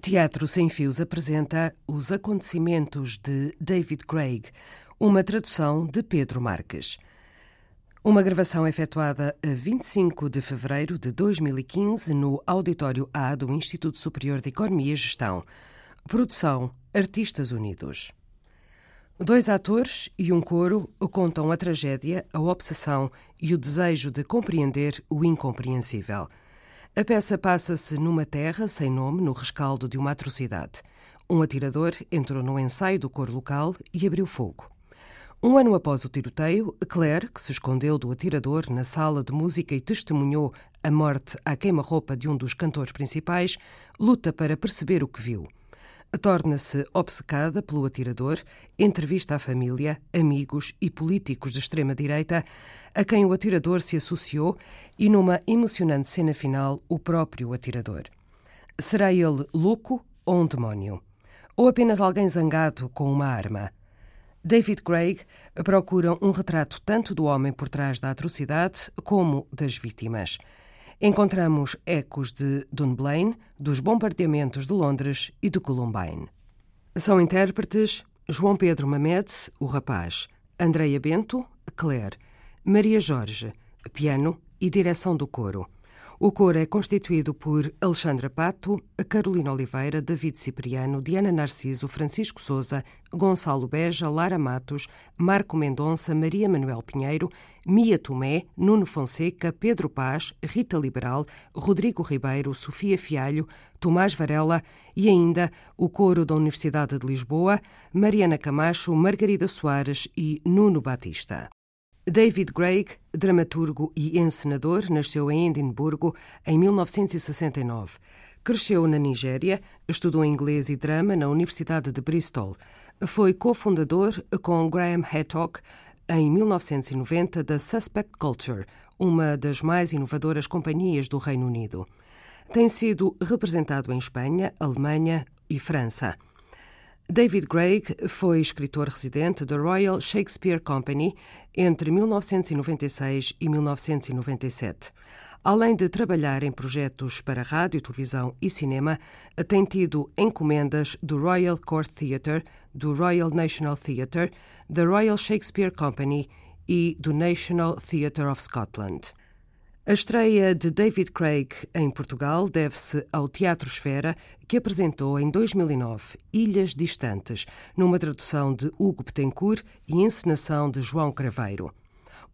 Teatro Sem Fios apresenta Os Acontecimentos de David Craig, uma tradução de Pedro Marques. Uma gravação efetuada a 25 de fevereiro de 2015 no Auditório A do Instituto Superior de Economia e Gestão. Produção Artistas Unidos. Dois atores e um coro contam a tragédia, a obsessão e o desejo de compreender o incompreensível. A peça passa-se numa terra sem nome, no rescaldo de uma atrocidade. Um atirador entrou no ensaio do coro local e abriu fogo. Um ano após o tiroteio, Claire, que se escondeu do atirador na sala de música e testemunhou a morte à queima-roupa de um dos cantores principais, luta para perceber o que viu. Torna-se obcecada pelo atirador, entrevista a família, amigos e políticos de extrema-direita a quem o atirador se associou e, numa emocionante cena final, o próprio atirador. Será ele louco ou um demónio? Ou apenas alguém zangado com uma arma? David Craig procura um retrato tanto do homem por trás da atrocidade como das vítimas encontramos ecos de Dunblane, dos bombardeamentos de Londres e de Columbine. São intérpretes João Pedro Mamed, o rapaz, Andreia Bento, Claire, Maria Jorge, piano e direção do coro. O coro é constituído por Alexandra Pato, Carolina Oliveira, David Cipriano, Diana Narciso, Francisco Souza, Gonçalo Beja, Lara Matos, Marco Mendonça, Maria Manuel Pinheiro, Mia Tomé, Nuno Fonseca, Pedro Paz, Rita Liberal, Rodrigo Ribeiro, Sofia Fialho, Tomás Varela e ainda o coro da Universidade de Lisboa, Mariana Camacho, Margarida Soares e Nuno Batista. David Craig, dramaturgo e encenador, nasceu em Edimburgo em 1969. Cresceu na Nigéria, estudou inglês e drama na Universidade de Bristol. Foi cofundador com Graham Haddock em 1990 da Suspect Culture, uma das mais inovadoras companhias do Reino Unido. Tem sido representado em Espanha, Alemanha e França. David Craig foi escritor residente da Royal Shakespeare Company entre 1996 e 1997. Além de trabalhar em projetos para rádio, televisão e cinema, tem tido encomendas do Royal Court Theatre, do Royal National Theatre, da Royal Shakespeare Company e do National Theatre of Scotland. A estreia de David Craig em Portugal deve-se ao Teatro Esfera, que apresentou em 2009 Ilhas Distantes, numa tradução de Hugo Betancourt e encenação de João Craveiro.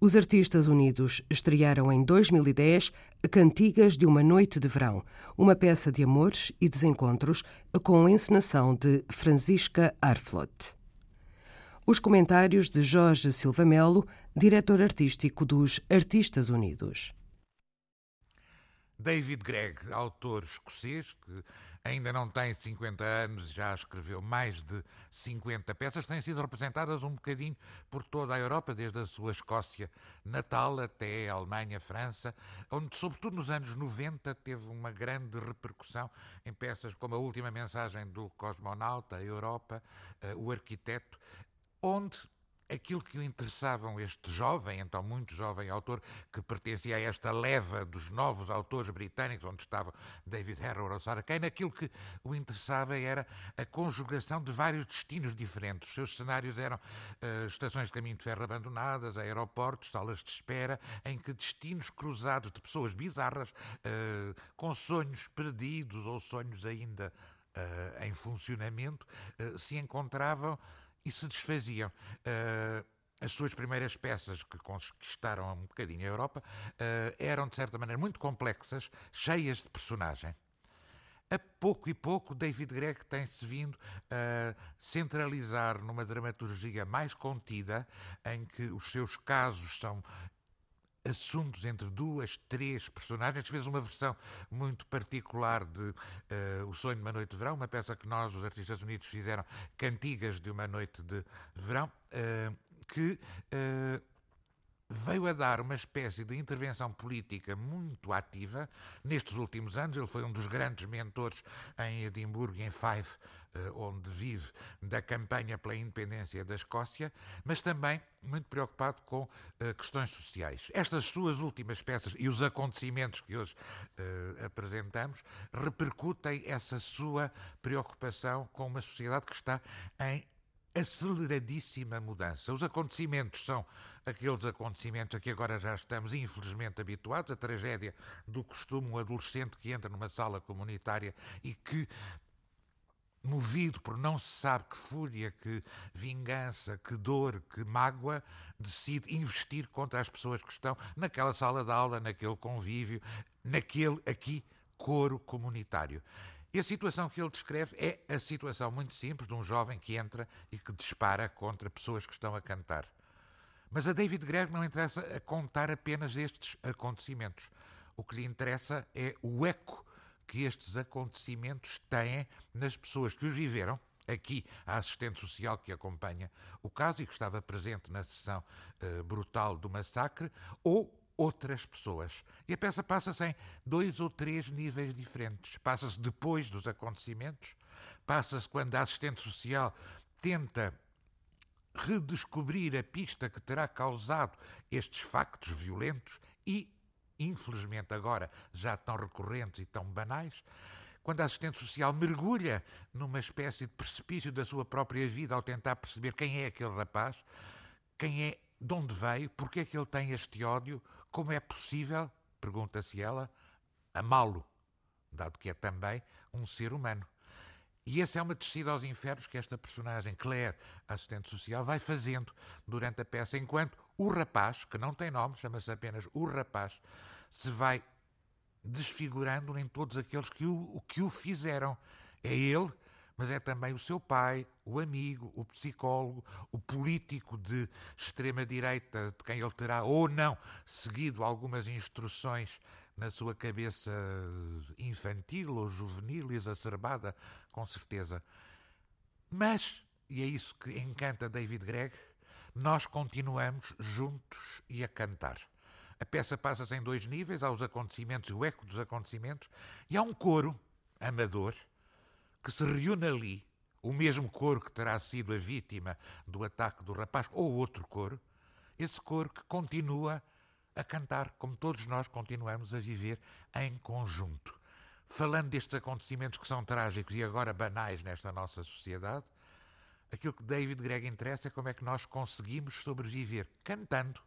Os artistas unidos estrearam em 2010 Cantigas de uma Noite de Verão, uma peça de amores e desencontros com encenação de Francisca Arflot. Os comentários de Jorge Silva Melo, diretor artístico dos Artistas Unidos. David Gregg, autor escocês, que ainda não tem 50 anos, já escreveu mais de 50 peças, têm sido representadas um bocadinho por toda a Europa, desde a sua Escócia natal até a Alemanha, França, onde, sobretudo nos anos 90, teve uma grande repercussão em peças como A Última Mensagem do Cosmonauta, a Europa, uh, O Arquiteto, onde aquilo que o interessavam este jovem, então muito jovem autor, que pertencia a esta leva dos novos autores britânicos, onde estavam David Harrow ou Sarah Kane, aquilo que o interessava era a conjugação de vários destinos diferentes. Os seus cenários eram uh, estações de caminho de ferro abandonadas, aeroportos, salas de espera, em que destinos cruzados de pessoas bizarras, uh, com sonhos perdidos ou sonhos ainda uh, em funcionamento, se encontravam e se desfaziam. Uh, as suas primeiras peças que conquistaram um bocadinho a Europa uh, eram, de certa maneira, muito complexas, cheias de personagem. A pouco e pouco, David Gregg tem-se vindo a centralizar numa dramaturgia mais contida, em que os seus casos são assuntos entre duas, três personagens. Fez uma versão muito particular de uh, O Sonho de uma Noite de Verão, uma peça que nós, os Artistas Unidos, fizeram Cantigas de uma Noite de Verão, uh, que uh, veio a dar uma espécie de intervenção política muito ativa. Nestes últimos anos, ele foi um dos grandes mentores em Edimburgo em Fife, eh, onde vive, da campanha pela independência da Escócia, mas também muito preocupado com uh, questões sociais. Estas suas últimas peças e os acontecimentos que hoje uh, apresentamos repercutem essa sua preocupação com uma sociedade que está em aceleradíssima mudança. Os acontecimentos são aqueles acontecimentos a que agora já estamos infelizmente habituados, a tragédia do costume, um adolescente que entra numa sala comunitária e que movido por não se sabe que fúria, que vingança, que dor, que mágoa, decide investir contra as pessoas que estão naquela sala de aula, naquele convívio, naquele aqui coro comunitário. E a situação que ele descreve é a situação muito simples de um jovem que entra e que dispara contra pessoas que estão a cantar. Mas a David Gregg não interessa a contar apenas estes acontecimentos. O que lhe interessa é o eco que estes acontecimentos têm nas pessoas que os viveram. Aqui, a assistente social que acompanha o caso e que estava presente na sessão uh, brutal do massacre, ou outras pessoas. E a peça passa-se em dois ou três níveis diferentes. Passa-se depois dos acontecimentos, passa-se quando a assistente social tenta redescobrir a pista que terá causado estes factos violentos e, infelizmente agora, já tão recorrentes e tão banais. Quando a assistente social mergulha numa espécie de precipício da sua própria vida ao tentar perceber quem é aquele rapaz, quem é de onde veio? Porquê é que ele tem este ódio? Como é possível, pergunta-se ela, amá-lo, dado que é também um ser humano. E essa é uma descida aos infernos que esta personagem, Claire, assistente social, vai fazendo durante a peça, enquanto o rapaz, que não tem nome, chama-se apenas o rapaz, se vai desfigurando em todos aqueles que o, que o fizeram. É ele mas é também o seu pai, o amigo, o psicólogo, o político de extrema-direita, de quem ele terá ou não seguido algumas instruções na sua cabeça infantil ou juvenil, exacerbada, com certeza. Mas, e é isso que encanta David Gregg, nós continuamos juntos e a cantar. A peça passa-se em dois níveis, há os acontecimentos, o eco dos acontecimentos, e há um coro amador que se reúne ali, o mesmo coro que terá sido a vítima do ataque do rapaz, ou outro coro, esse coro que continua a cantar, como todos nós continuamos a viver em conjunto. Falando destes acontecimentos que são trágicos e agora banais nesta nossa sociedade, aquilo que David Gregg interessa é como é que nós conseguimos sobreviver cantando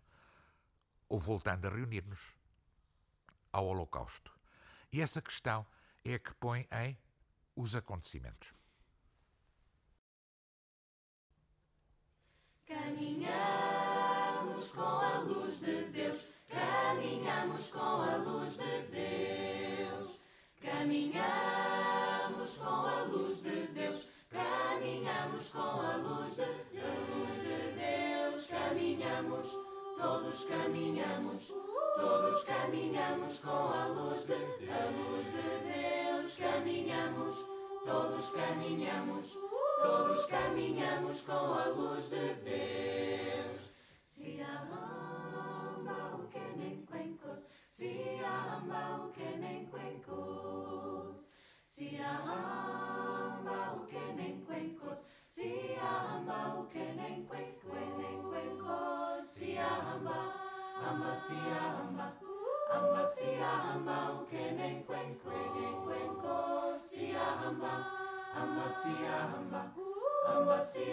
ou voltando a reunir-nos ao Holocausto. E essa questão é a que põe em os acontecimentos. Caminhamos com a luz de Deus, caminhamos com a luz de Deus, caminhamos com a luz de Deus, caminhamos com a luz de, a luz de Deus, caminhamos, todos caminhamos, todos caminhamos com a luz de, a luz de Deus, caminhamos todos caminhamos, todos caminhamos com a luz de Deus. Se ama o que nem cuencos, se ama o que nem cuencos, se ama o que nem cuencos, se ama o que nem cuencos, se ama, ama se ama. Amba si amba o que nem cuenco, cuenco si amba, amba si amba, amba si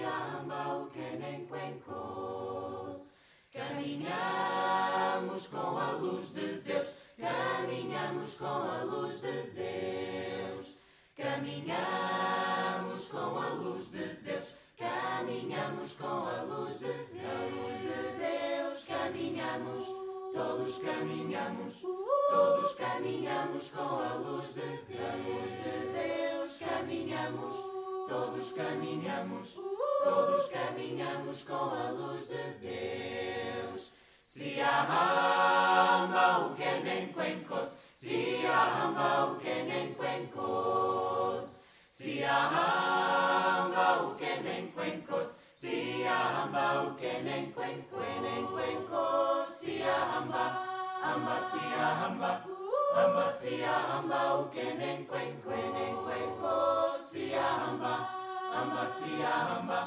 que nem cuencos. Caminhamos com a luz de Deus, caminhamos com a luz de Deus. Caminhamos com a luz de Deus, caminhamos com a luz de, a luz de Deus, caminhamos. Todos caminhamos, todos caminhamos com a luz de, a luz de Deus. Caminhamos, todos caminhamos, todos caminhamos com a luz de Deus. Se arramba o que nem cuencos, que nem cuencos, que nem cuencos, o que nem cuencos, cuencos, hamba sia hamba hamba sia hamba o kenen quen quen quen ko sia hamba hamba sia hamba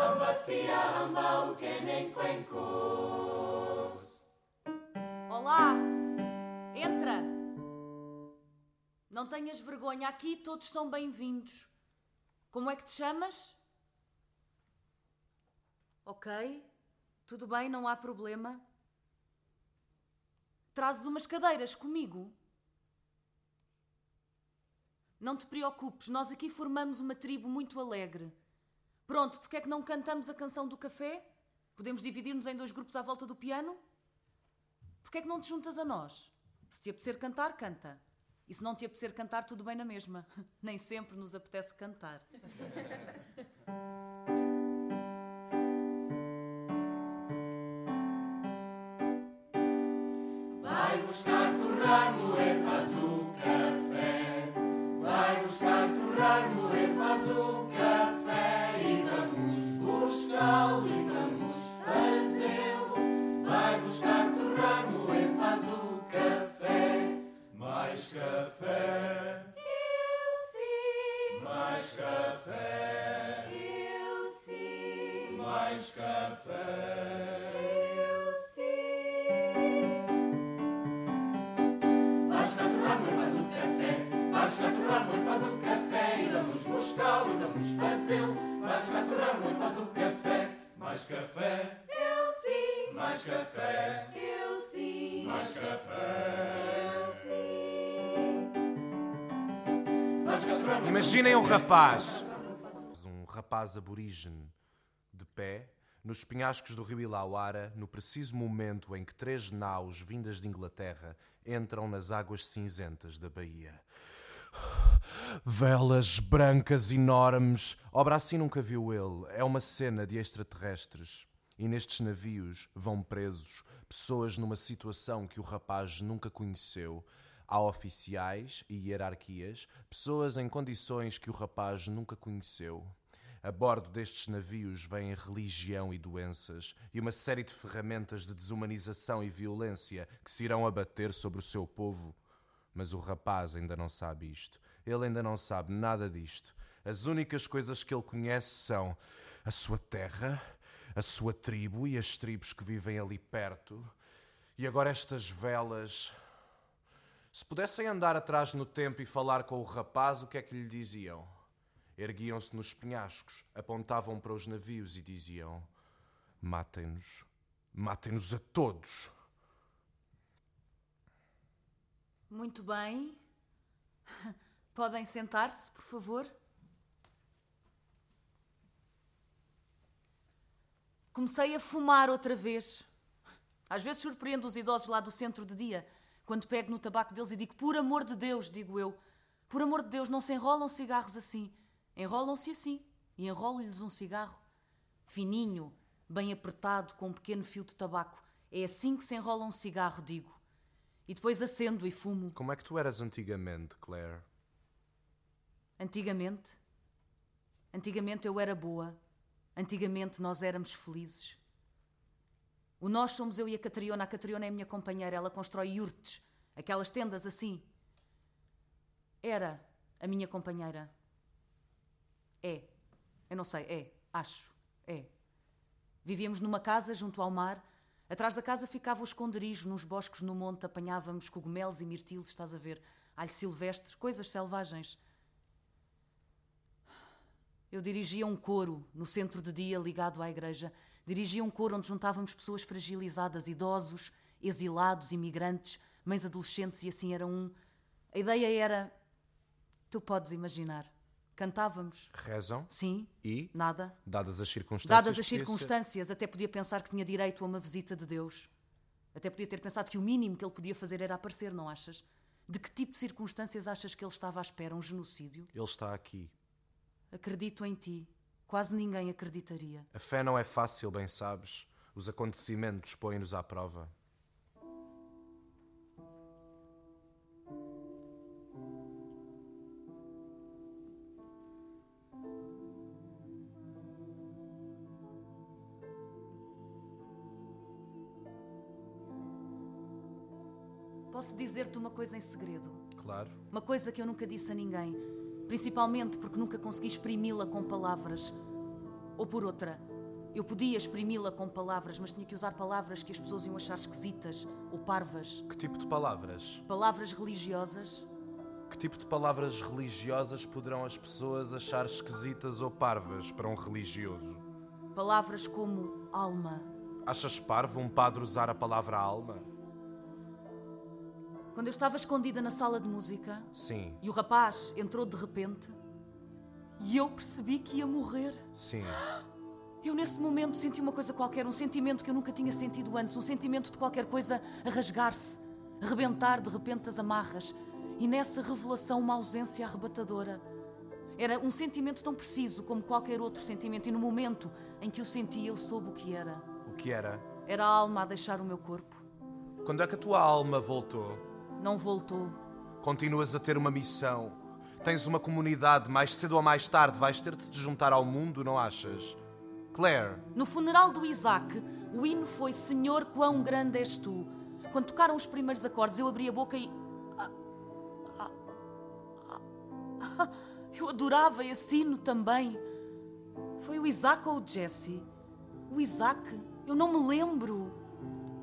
hamba sia hamba o kenen quen ko Olá! Entra! Não tenhas vergonha, aqui todos são bem-vindos. Como é que te chamas? Ok, tudo bem, não há problema. Trazes umas cadeiras comigo? Não te preocupes, nós aqui formamos uma tribo muito alegre. Pronto, porque é que não cantamos a canção do café? Podemos dividir-nos em dois grupos à volta do piano? Porque é que não te juntas a nós? Se te apetecer cantar, canta. E se não te apetecer cantar, tudo bem na mesma. Nem sempre nos apetece cantar. Vai buscar torrar, moer, faz Mais café. eu sim. Vai buscar torrar, moer, faz o café. Vai buscar torrar, moer, faz o café. E vamos buscá-lo vamos fazê-lo. Vai buscar torrar, moer, faz o café. Mais café. Eu sim, Mais café. eu sim, Mais café. eu sim. Imaginem um rapaz, um rapaz aborígene, pé, nos penhascos do rio Ilauara, no preciso momento em que três naus vindas de Inglaterra entram nas águas cinzentas da Bahia. Velas brancas enormes. Obra assim nunca viu ele. É uma cena de extraterrestres. E nestes navios vão presos pessoas numa situação que o rapaz nunca conheceu. Há oficiais e hierarquias, pessoas em condições que o rapaz nunca conheceu. A bordo destes navios vêm religião e doenças e uma série de ferramentas de desumanização e violência que se irão abater sobre o seu povo. Mas o rapaz ainda não sabe isto. Ele ainda não sabe nada disto. As únicas coisas que ele conhece são a sua terra, a sua tribo e as tribos que vivem ali perto. E agora estas velas. Se pudessem andar atrás no tempo e falar com o rapaz, o que é que lhe diziam? Erguiam-se nos penhascos, apontavam para os navios e diziam: Matem-nos, matem-nos a todos. Muito bem. Podem sentar-se, por favor. Comecei a fumar outra vez. Às vezes surpreendo os idosos lá do centro de dia, quando pego no tabaco deles e digo: Por amor de Deus, digo eu, por amor de Deus, não se enrolam cigarros assim. Enrolam-se assim. E enrolo-lhes um cigarro fininho, bem apertado, com um pequeno fio de tabaco. É assim que se enrola um cigarro, digo. E depois acendo e fumo. Como é que tu eras antigamente, Claire? Antigamente? Antigamente eu era boa. Antigamente nós éramos felizes. O nós somos eu e a Catriona. A Catriona é a minha companheira. Ela constrói yurtes, aquelas tendas assim. Era a minha companheira. É. Eu não sei, é. Acho. É. Vivíamos numa casa junto ao mar. Atrás da casa ficava o esconderijo, nos bosques no monte apanhávamos cogumelos e mirtilos, estás a ver? Alho silvestre, coisas selvagens. Eu dirigia um coro no centro de dia ligado à igreja. Dirigia um coro onde juntávamos pessoas fragilizadas, idosos, exilados, imigrantes, mães adolescentes e assim era um. A ideia era. Tu podes imaginar. Cantávamos. Rezam Sim. e, Nada. dadas as circunstâncias. Dadas as devia ser- circunstâncias, até podia pensar que tinha direito a uma visita de Deus. Até podia ter pensado que o mínimo que ele podia fazer era aparecer, não achas? De que tipo de circunstâncias achas que ele estava à espera? Um genocídio? Ele está aqui. Acredito em ti. Quase ninguém acreditaria. A fé não é fácil, bem sabes. Os acontecimentos põem-nos à prova. Posso dizer-te uma coisa em segredo? Claro. Uma coisa que eu nunca disse a ninguém, principalmente porque nunca consegui exprimi-la com palavras. Ou por outra, eu podia exprimi-la com palavras, mas tinha que usar palavras que as pessoas iam achar esquisitas ou parvas. Que tipo de palavras? Palavras religiosas. Que tipo de palavras religiosas poderão as pessoas achar esquisitas ou parvas para um religioso? Palavras como alma. Achas parvo um padre usar a palavra alma? Quando eu estava escondida na sala de música Sim, e o rapaz entrou de repente e eu percebi que ia morrer. sim. Eu, nesse momento, senti uma coisa qualquer, um sentimento que eu nunca tinha sentido antes, um sentimento de qualquer coisa a rasgar-se, a rebentar de repente as amarras. E nessa revelação, uma ausência arrebatadora. Era um sentimento tão preciso como qualquer outro sentimento, e no momento em que o senti, eu soube o que era. O que era? Era a alma a deixar o meu corpo. Quando é que a tua alma voltou? Não voltou. Continuas a ter uma missão. Tens uma comunidade, mais cedo ou mais tarde vais ter de te juntar ao mundo, não achas? Claire, No funeral do Isaac, o hino foi Senhor, quão grande és tu. Quando tocaram os primeiros acordes, eu abri a boca e. Ah, ah, ah, Eu adorava esse hino também. Foi o Isaac ou o Jesse? O Isaac? Eu não me lembro.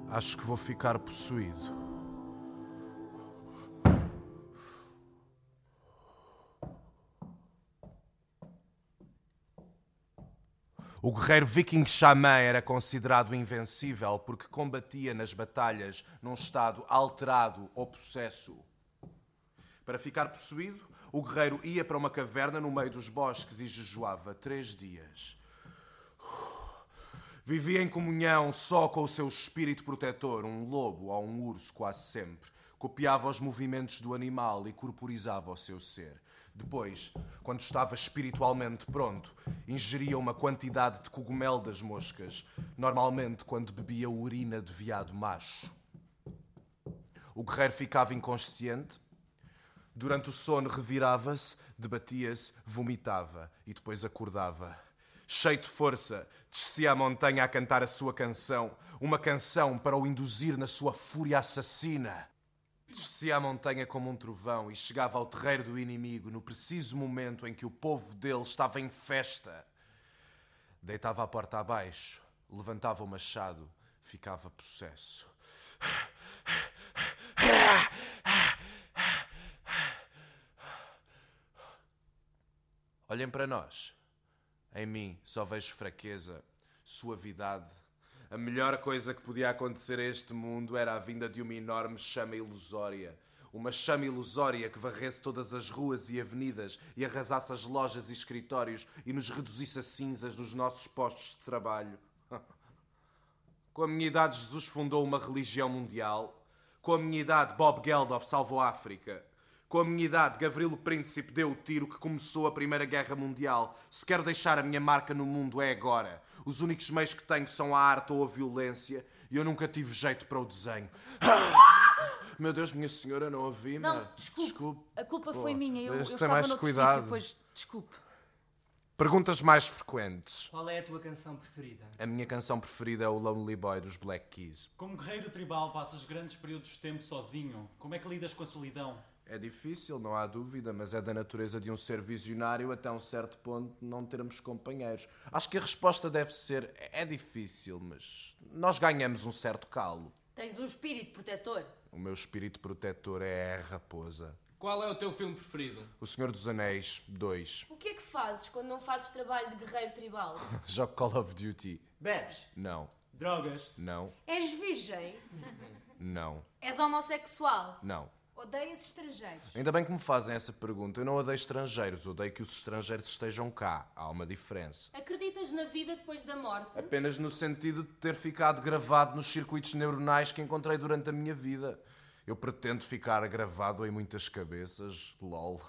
acho que vou ficar possuído. O guerreiro viking xamã era considerado invencível porque combatia nas batalhas num estado alterado ou possesso. Para ficar possuído, o guerreiro ia para uma caverna no meio dos bosques e jejuava três dias. Vivia em comunhão só com o seu espírito protetor, um lobo ou um urso, quase sempre. Copiava os movimentos do animal e corporizava o seu ser. Depois, quando estava espiritualmente pronto, ingeria uma quantidade de cogumelo das moscas, normalmente quando bebia urina de veado macho. O guerreiro ficava inconsciente. Durante o sono, revirava-se, debatia-se, vomitava e depois acordava. Cheio de força, descia a montanha a cantar a sua canção, uma canção para o induzir na sua fúria assassina. Descia a montanha como um trovão e chegava ao terreiro do inimigo no preciso momento em que o povo dele estava em festa. Deitava a porta abaixo, levantava o machado, ficava possesso. Olhem para nós. Em mim só vejo fraqueza, suavidade. A melhor coisa que podia acontecer a este mundo era a vinda de uma enorme chama ilusória. Uma chama ilusória que varresse todas as ruas e avenidas e arrasasse as lojas e escritórios e nos reduzisse a cinzas nos nossos postos de trabalho. Com a minha idade, Jesus fundou uma religião mundial. Com a minha idade, Bob Geldof salvou a África. Com a minha idade, Gavrilo Príncipe deu o tiro que começou a Primeira Guerra Mundial. Se quero deixar a minha marca no mundo, é agora. Os únicos meios que tenho são a arte ou a violência e eu nunca tive jeito para o desenho. Meu Deus, minha senhora, não ouvi, Não, merda. desculpe. A culpa Pô, foi minha. Eu, eu estava mais noutro cuidado. sítio, pois desculpe. Perguntas mais frequentes. Qual é a tua canção preferida? A minha canção preferida é o Lonely Boy dos Black Keys. Como guerreiro tribal, passas grandes períodos de tempo sozinho. Como é que lidas com a solidão? É difícil, não há dúvida, mas é da natureza de um ser visionário até um certo ponto não termos companheiros. Acho que a resposta deve ser: é difícil, mas nós ganhamos um certo calo. Tens um espírito protetor. O meu espírito protetor é a raposa. Qual é o teu filme preferido? O Senhor dos Anéis 2. O que é que fazes quando não fazes trabalho de guerreiro tribal? Jogo Call of Duty. Bebes? Não, Drogas? não, És virgem? não, És homossexual? não. Odeias estrangeiros? Ainda bem que me fazem essa pergunta. Eu não odeio estrangeiros, odeio que os estrangeiros estejam cá. Há uma diferença. Acreditas na vida depois da morte? Apenas no sentido de ter ficado gravado nos circuitos neuronais que encontrei durante a minha vida. Eu pretendo ficar gravado em muitas cabeças, lol.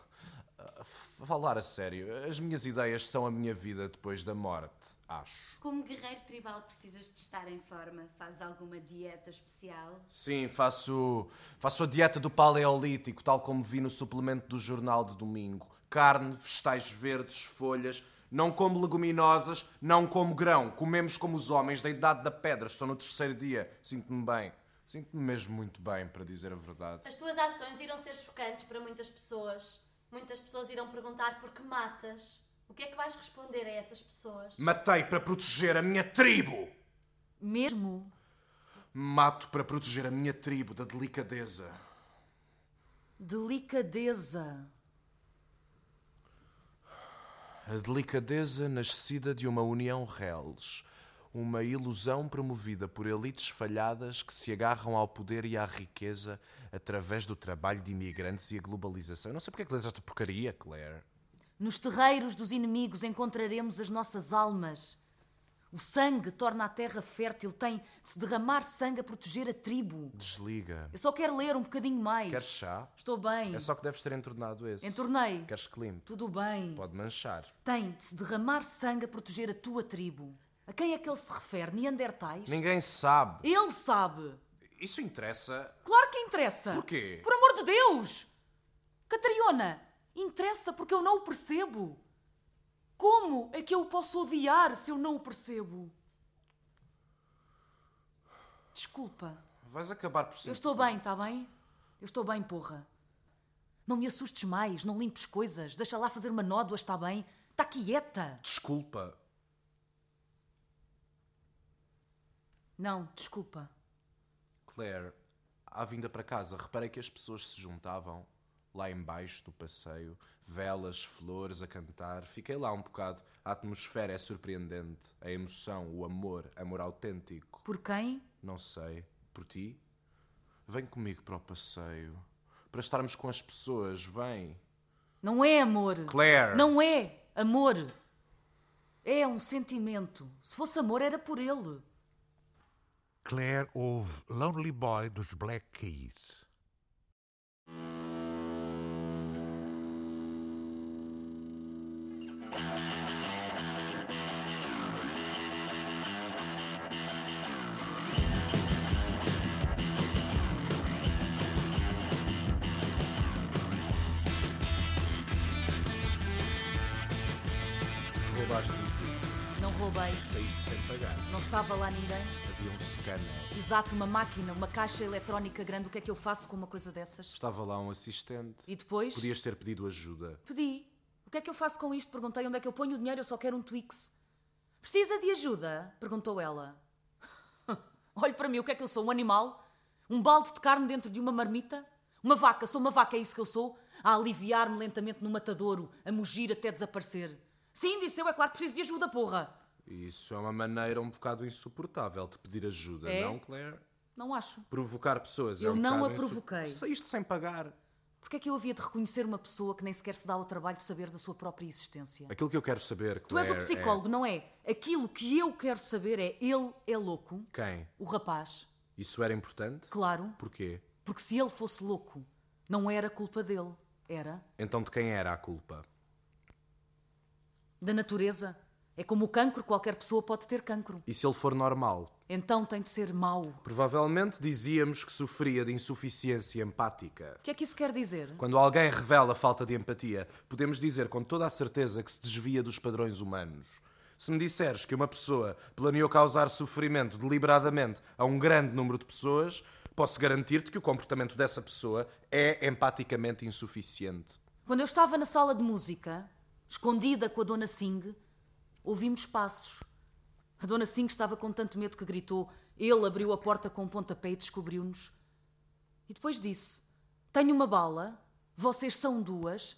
Falar a sério, as minhas ideias são a minha vida depois da morte, acho. Como guerreiro tribal precisas de estar em forma? Fazes alguma dieta especial? Sim, faço, faço a dieta do paleolítico, tal como vi no suplemento do jornal de domingo. Carne, vegetais verdes, folhas. Não como leguminosas, não como grão. Comemos como os homens da idade da pedra. Estou no terceiro dia, sinto-me bem. Sinto-me mesmo muito bem, para dizer a verdade. As tuas ações irão ser chocantes para muitas pessoas. Muitas pessoas irão perguntar por que matas. O que é que vais responder a essas pessoas? Matei para proteger a minha tribo! Mesmo? Mato para proteger a minha tribo da delicadeza. Delicadeza. A delicadeza nascida de uma união reles. Uma ilusão promovida por elites falhadas que se agarram ao poder e à riqueza através do trabalho de imigrantes e a globalização. Eu não sei porque é que lês esta porcaria, Claire. Nos terreiros dos inimigos encontraremos as nossas almas. O sangue torna a terra fértil, tem de se derramar sangue a proteger a tribo. Desliga. Eu só quero ler um bocadinho mais. Queres chá? Estou bem. É só que deves ter entornado esse. Entornei. Queres que limpe? Tudo bem. Pode manchar. Tem de se derramar sangue a proteger a tua tribo. A quem é que ele se refere? Neandertais? Ninguém sabe. Ele sabe. Isso interessa. Claro que interessa. Porquê? Por amor de Deus! Catriona, interessa porque eu não o percebo. Como é que eu o posso odiar se eu não o percebo? Desculpa. Vais acabar por ser. Eu estou bem, está bem? Eu estou bem, porra. Não me assustes mais, não limpes coisas. Deixa lá fazer uma nódoa, está bem? Está quieta. Desculpa. Não, desculpa. Claire, à vinda para casa, reparei que as pessoas se juntavam lá embaixo do passeio, velas, flores a cantar. Fiquei lá um bocado. A atmosfera é surpreendente, a emoção, o amor, amor autêntico. Por quem? Não sei. Por ti? Vem comigo para o passeio. Para estarmos com as pessoas, vem. Não é amor. Claire! Não é amor. É um sentimento. Se fosse amor, era por ele. Claire ouve Lonely Boy dos Black Keys. Roubaste um Twix. Não roubei. Saíste sem pagar. Não estava lá ninguém. Um scanner. Exato, uma máquina, uma caixa eletrónica grande. O que é que eu faço com uma coisa dessas? Estava lá um assistente. E depois? Podias ter pedido ajuda. Pedi. O que é que eu faço com isto? Perguntei onde é que eu ponho o dinheiro, eu só quero um Twix. Precisa de ajuda? Perguntou ela. Olhe para mim, o que é que eu sou? Um animal? Um balde de carne dentro de uma marmita? Uma vaca, sou uma vaca, é isso que eu sou? A aliviar-me lentamente no matadouro, a mugir até desaparecer. Sim, disse eu, é claro que preciso de ajuda, porra. Isso é uma maneira um bocado insuportável de pedir ajuda, É? não, Claire? Não acho. Provocar pessoas é Eu um não a provoquei. insu- Saíste sem pagar. Porquê é que eu havia de reconhecer uma pessoa que nem sequer se dá ao trabalho de saber da sua própria existência? Aquilo que eu quero saber, Tu és Claire, o psicólogo, não é? Aquilo que eu quero saber é ele é louco, é... Quem? o rapaz. Isso era importante? Claro, Porquê? porque se ele fosse louco, não era culpa dele, era Então de quem era a culpa? da natureza. É como o cancro, qualquer pessoa pode ter cancro. E se ele for normal? Então tem de ser mau. Provavelmente dizíamos que sofria de insuficiência empática. O que é que isso quer dizer? Quando alguém revela falta de empatia, podemos dizer com toda a certeza que se desvia dos padrões humanos. Se me disseres que uma pessoa planeou causar sofrimento deliberadamente a um grande número de pessoas, posso garantir-te que o comportamento dessa pessoa é empaticamente insuficiente. Quando eu estava na sala de música, escondida com a Dona Singh, ouvimos passos. A Dona Singh estava com tanto medo que gritou. Ele abriu a porta com um pontapé e descobriu-nos. E depois disse: Tenho uma bala, vocês são duas.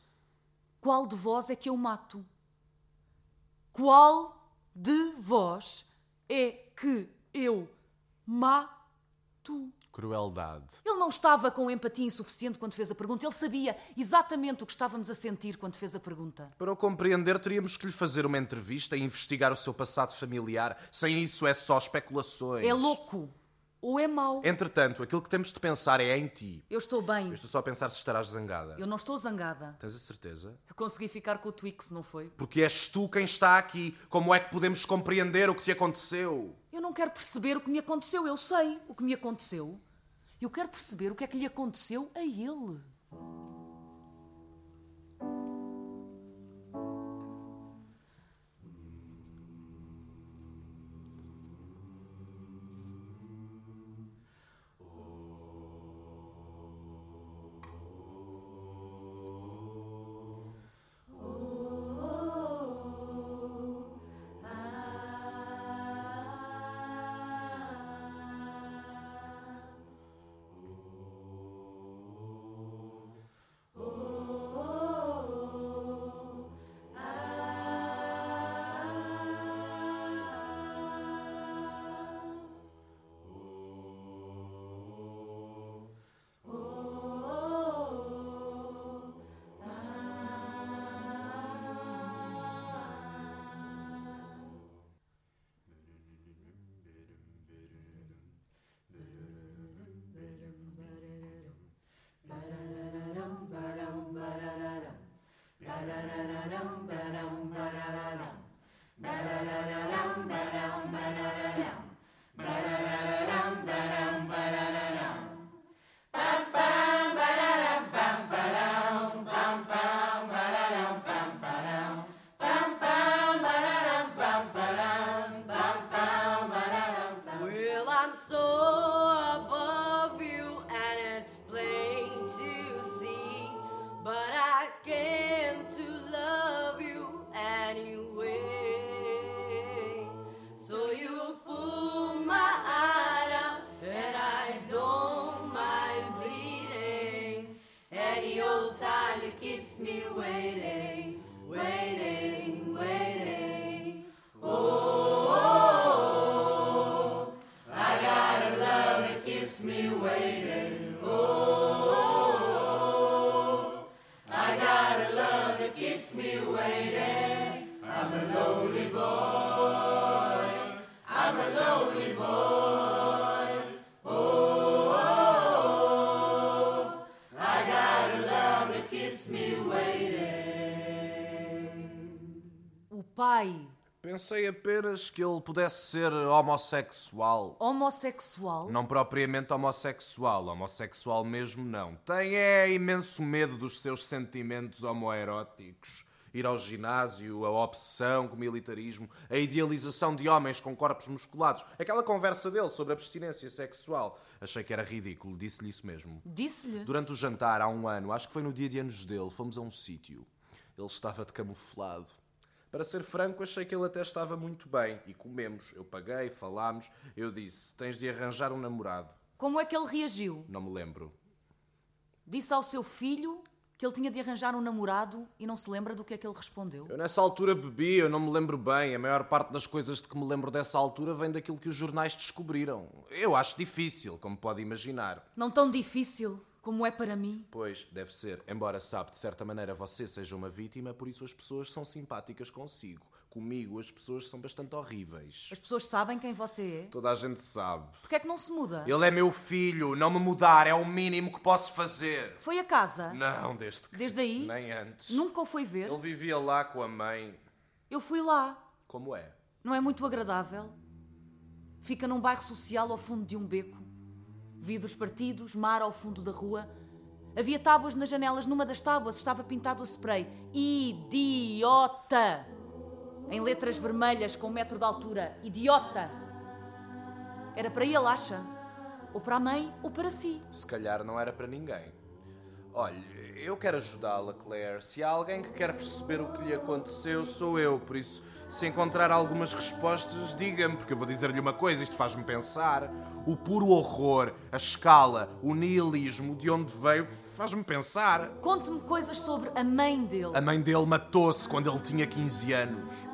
Qual de vós é que eu mato? Qual de vós é que eu mato? Crueldade. Ele não estava com empatia insuficiente quando fez a pergunta. Ele sabia exatamente o que estávamos a sentir quando fez a pergunta. Para o compreender, teríamos que lhe fazer uma entrevista e investigar o seu passado familiar. Sem isso, é só especulações. É louco ou é mau. Entretanto, aquilo que temos de pensar é em ti. Eu estou bem. Eu estou só a pensar se estarás zangada. Eu não estou zangada. Tens a certeza? Eu consegui ficar com o Twix, não foi? Porque és tu quem está aqui. Como é que podemos compreender o que te aconteceu? Eu não quero perceber o que me aconteceu. Eu sei o que me aconteceu. Eu quero perceber o que é que lhe aconteceu a ele. ba-da-dum, ba-dum, ba-da-dum. Que ele pudesse ser homossexual. homossexual. Não propriamente homossexual, homossexual mesmo não. Tem é imenso medo dos seus sentimentos homoeróticos. Ir ao ginásio, a obsessão com o militarismo, a idealização de homens com corpos musculados. Aquela conversa dele sobre abstinência sexual. Achei que era ridículo, disse-lhe isso mesmo. Disse-lhe. Durante o jantar, há um ano, acho que foi no dia de anos dele, fomos a um sítio. Ele estava de camuflado. Para ser franco, achei que ele até estava muito bem. E comemos. Eu paguei, falámos. Eu disse: tens de arranjar um namorado. Como é que ele reagiu? Não me lembro. Disse ao seu filho que ele tinha de arranjar um namorado e não se lembra do que é que ele respondeu. Eu nessa altura bebi, eu não me lembro bem. A maior parte das coisas de que me lembro dessa altura vem daquilo que os jornais descobriram. Eu acho difícil, como pode imaginar. Não tão difícil como é para mim. Pois, deve ser. Embora sabe, de certa maneira, você seja uma vítima, por isso as pessoas são simpáticas consigo. Comigo, as pessoas são bastante horríveis. As pessoas sabem quem você é. Toda a gente sabe. Porquê é que não se muda? Ele é meu filho, não me mudar é o mínimo que posso fazer. Foi a casa? Não, desde que. Desde aí? Nem antes. Nunca o foi ver? Ele vivia lá com a mãe. Eu fui lá. Como é? Não é muito agradável? Fica num bairro social ao fundo de um beco. Vidros partidos, mar ao fundo da rua. Havia tábuas nas janelas. Numa das tábuas estava pintado a spray. Idiota! Em letras vermelhas com um metro de altura. Idiota! Era para ele, acha? Ou para a mãe, ou para si. Se calhar não era para ninguém. Olhe, eu quero ajudá-la, Claire. Se há alguém que quer perceber o que lhe aconteceu, sou eu. Por isso, se encontrar algumas respostas, diga-me, porque eu vou dizer-lhe uma coisa, isto faz-me pensar. O puro horror, a escala, o nihilismo, de onde veio, faz-me pensar. Conte-me coisas sobre a mãe dele. A mãe dele matou-se quando ele tinha 15 anos.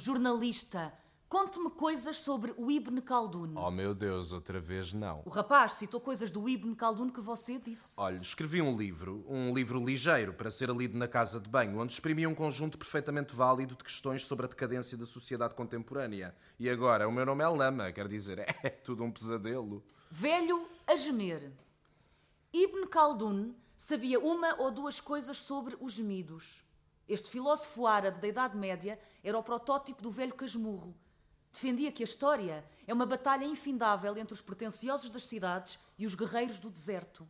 Jornalista. Conte-me coisas sobre o Ibn Khaldun. Oh meu Deus, outra vez não. O rapaz citou coisas do Ibn Khaldun que você disse. Olha, escrevi um livro, um livro ligeiro, para ser lido na casa de banho, onde exprimia um conjunto perfeitamente válido de questões sobre a decadência da sociedade contemporânea. E agora, o meu nome é Lama, quer dizer, é tudo um pesadelo. Velho a gemer. Ibn Khaldun sabia uma ou duas coisas sobre os gemidos. Este filósofo árabe da Idade Média era o protótipo do velho casmurro. Defendia que a história é uma batalha infindável entre os pretenciosos das cidades e os guerreiros do deserto.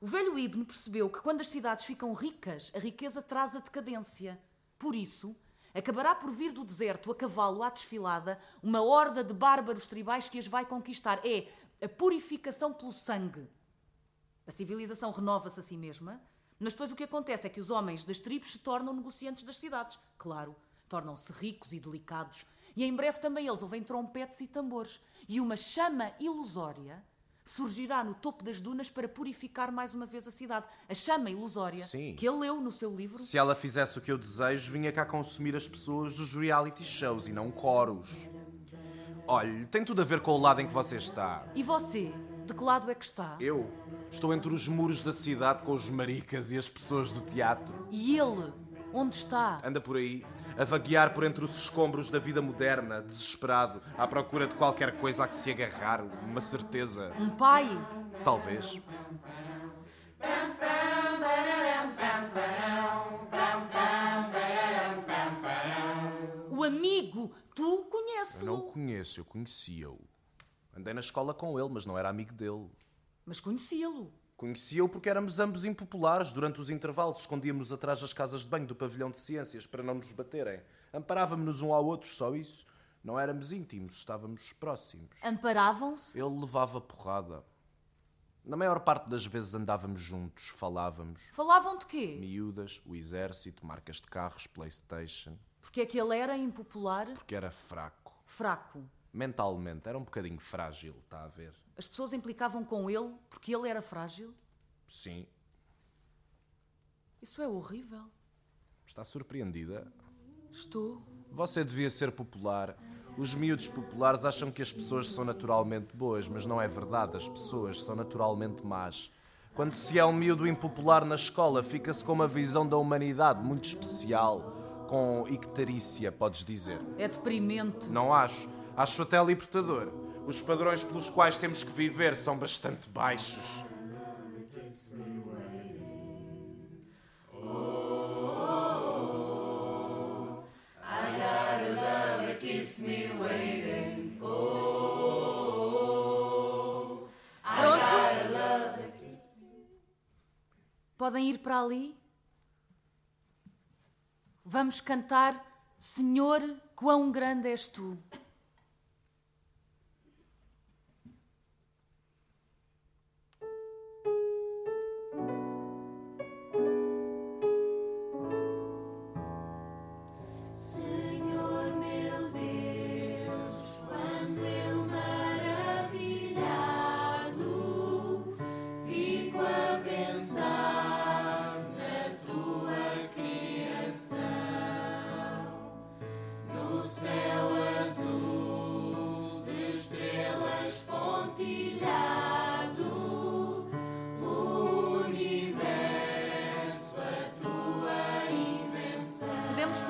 O velho Ibn percebeu que quando as cidades ficam ricas, a riqueza traz a decadência. Por isso, acabará por vir do deserto a cavalo à desfilada uma horda de bárbaros tribais que as vai conquistar. É a purificação pelo sangue. A civilização renova-se a si mesma, mas depois o que acontece é que os homens das tribos se tornam negociantes das cidades. Claro, tornam-se ricos e delicados. E em breve também eles ouvem trompetes e tambores. E uma chama ilusória surgirá no topo das dunas para purificar mais uma vez a cidade. A chama ilusória Sim. que ele leu no seu livro. Se ela fizesse o que eu desejo, vinha cá consumir as pessoas dos reality shows e não coros. Olhe, tem tudo a ver com o lado em que você está. E você, de que lado é que está? Eu estou entre os muros da cidade com os maricas e as pessoas do teatro. E ele, Onde está? Anda por aí, a vaguear por entre os escombros da vida moderna, desesperado, à procura de qualquer coisa a que se agarrar, uma certeza. Um pai? Talvez. O amigo? Tu Eu conheces-o? não o conheço, eu conhecia-o. Andei na escola com ele, mas não era amigo dele. Mas conhecia-lo. Conhecia-o porque éramos ambos impopulares. Durante os intervalos, escondíamos atrás das casas de banho do pavilhão de ciências para não nos baterem. Amparávamos-nos um ao outro, só isso. Não éramos íntimos, estávamos próximos. Amparavam-se? Ele levava porrada. Na maior parte das vezes andávamos juntos, falávamos. Falavam de quê? Miúdas, o exército, marcas de carros, Playstation. Porque é que ele era impopular? Porque era fraco. Fraco. Mentalmente, era um bocadinho frágil, está a ver? As pessoas implicavam com ele porque ele era frágil? Sim. Isso é horrível. Está surpreendida? Estou. Você devia ser popular. Os miúdos populares acham que as pessoas são naturalmente boas, mas não é verdade. As pessoas são naturalmente más. Quando se é um miúdo impopular na escola, fica-se com uma visão da humanidade muito especial, com icterícia, podes dizer. É deprimente. Não acho. Acho até libertador. Os padrões pelos quais temos que viver são bastante baixos. Podem ir para ali? Vamos cantar Senhor, quão grande és tu.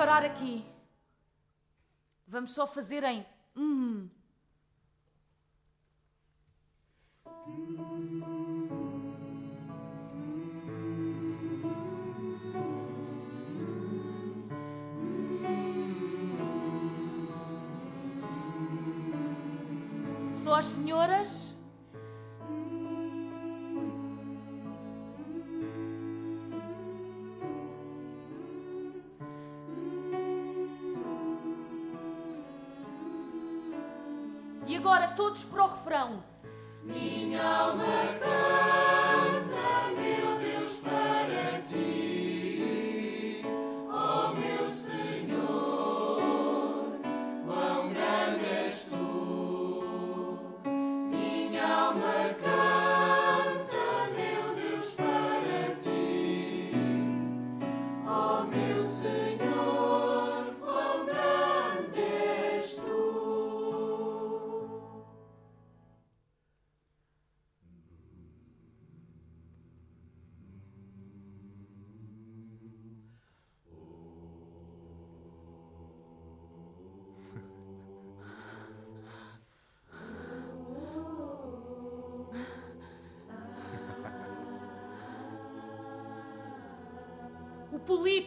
Parar aqui. Vamos só fazer em.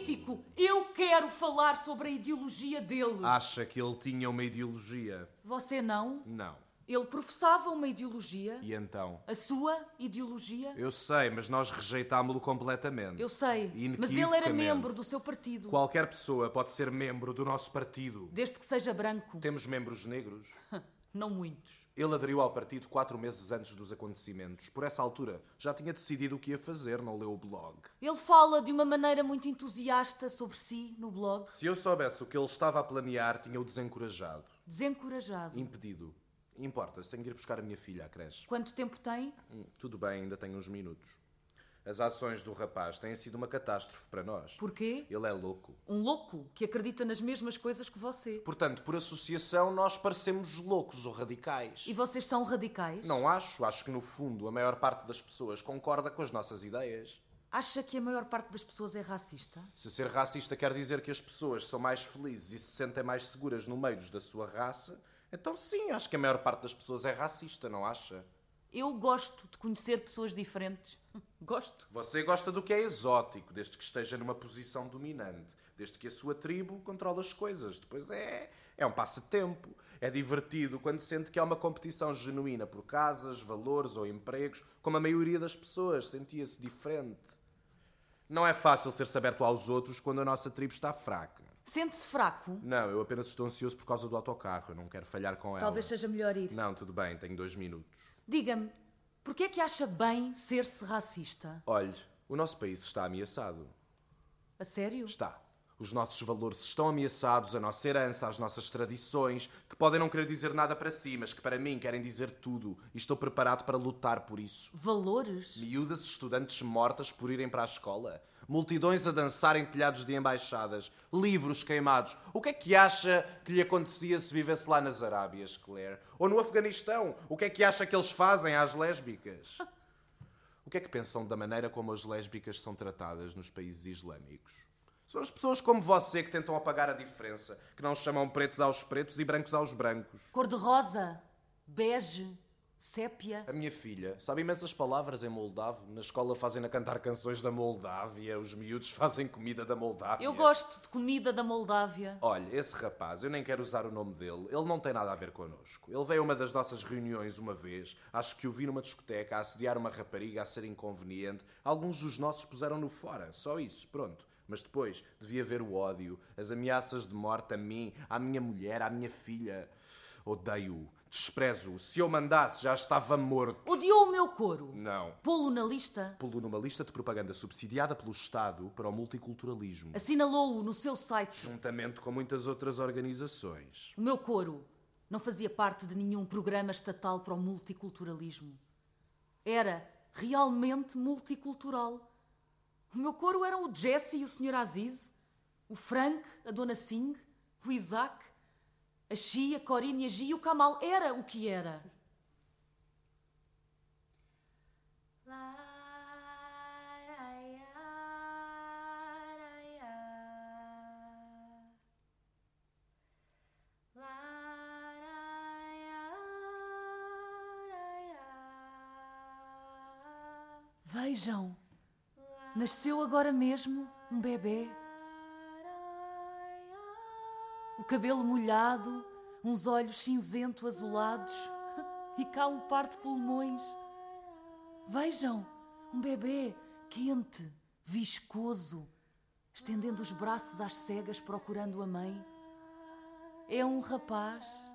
Político, eu quero falar sobre a ideologia dele. Acha que ele tinha uma ideologia? Você não? Não. Ele professava uma ideologia. E então? A sua ideologia? Eu sei, mas nós rejeitámo-lo completamente. Eu sei. Mas ele era membro do seu partido. Qualquer pessoa pode ser membro do nosso partido. Desde que seja branco. Temos membros negros. Não muitos. Ele aderiu ao partido quatro meses antes dos acontecimentos. Por essa altura, já tinha decidido o que ia fazer, não leu o blog. Ele fala de uma maneira muito entusiasta sobre si no blog. Se eu soubesse o que ele estava a planear, tinha-o desencorajado. Desencorajado. Impedido. Importa-se, tenho de ir buscar a minha filha à creche. Quanto tempo tem? Hum, Tudo bem, ainda tenho uns minutos. As ações do rapaz têm sido uma catástrofe para nós. Porquê? Ele é louco. Um louco que acredita nas mesmas coisas que você. Portanto, por associação, nós parecemos loucos ou radicais. E vocês são radicais? Não acho. Acho que, no fundo, a maior parte das pessoas concorda com as nossas ideias. Acha que a maior parte das pessoas é racista? Se ser racista quer dizer que as pessoas são mais felizes e se sentem mais seguras no meio da sua raça, então sim, acho que a maior parte das pessoas é racista, não acha? Eu gosto de conhecer pessoas diferentes. Gosto. Você gosta do que é exótico, desde que esteja numa posição dominante, desde que a sua tribo controla as coisas. Depois é, é um passatempo. É divertido quando sente que há uma competição genuína por casas, valores ou empregos, como a maioria das pessoas sentia-se diferente. Não é fácil ser-se aberto aos outros quando a nossa tribo está fraca. Sente-se fraco? Não, eu apenas estou ansioso por causa do autocarro. Eu não quero falhar com ela. Talvez seja melhor ir. Não, tudo bem, tenho dois minutos. Diga-me, porquê é que acha bem ser-se racista? Olhe, o nosso país está ameaçado. A sério? Está. Os nossos valores estão ameaçados, a nossa herança, as nossas tradições, que podem não querer dizer nada para si, mas que para mim querem dizer tudo. E estou preparado para lutar por isso. Valores? Miúdas estudantes mortas por irem para a escola. Multidões a dançar em telhados de embaixadas. Livros queimados. O que é que acha que lhe acontecia se vivesse lá nas Arábias, Claire? Ou no Afeganistão? O que é que acha que eles fazem às lésbicas? O que é que pensam da maneira como as lésbicas são tratadas nos países islâmicos? São as pessoas como você que tentam apagar a diferença, que não chamam pretos aos pretos e brancos aos brancos. Cor-de-rosa, bege, sépia. A minha filha sabe imensas palavras em moldavo. Na escola fazem-na cantar canções da Moldávia, os miúdos fazem comida da Moldávia. Eu gosto de comida da Moldávia. Olha, esse rapaz, eu nem quero usar o nome dele, ele não tem nada a ver connosco. Ele veio a uma das nossas reuniões uma vez, acho que o vi numa discoteca a assediar uma rapariga a ser inconveniente. Alguns dos nossos puseram-no fora, só isso, pronto. Mas depois devia ver o ódio, as ameaças de morte a mim, à minha mulher, à minha filha. Odeio-o, desprezo-o. Se eu mandasse, já estava morto. Odiou o meu coro? Não. Pô-lo na lista? Pô-lo numa lista de propaganda subsidiada pelo Estado para o multiculturalismo, Assinalou-o no seu site. juntamente com muitas outras organizações. O meu coro não fazia parte de nenhum programa estatal para o multiculturalismo. Era realmente multicultural. O meu coro eram o Jesse e o Sr. Aziz, o Frank, a Dona Singh, o Isaac, a Xi, a Corinne, a Gi e o Kamal. Era o que era. Vejam, nasceu agora mesmo um bebê. O cabelo molhado, uns olhos cinzento azulados e cá um par de pulmões. Vejam, um bebê quente, viscoso, estendendo os braços às cegas procurando a mãe. É um rapaz.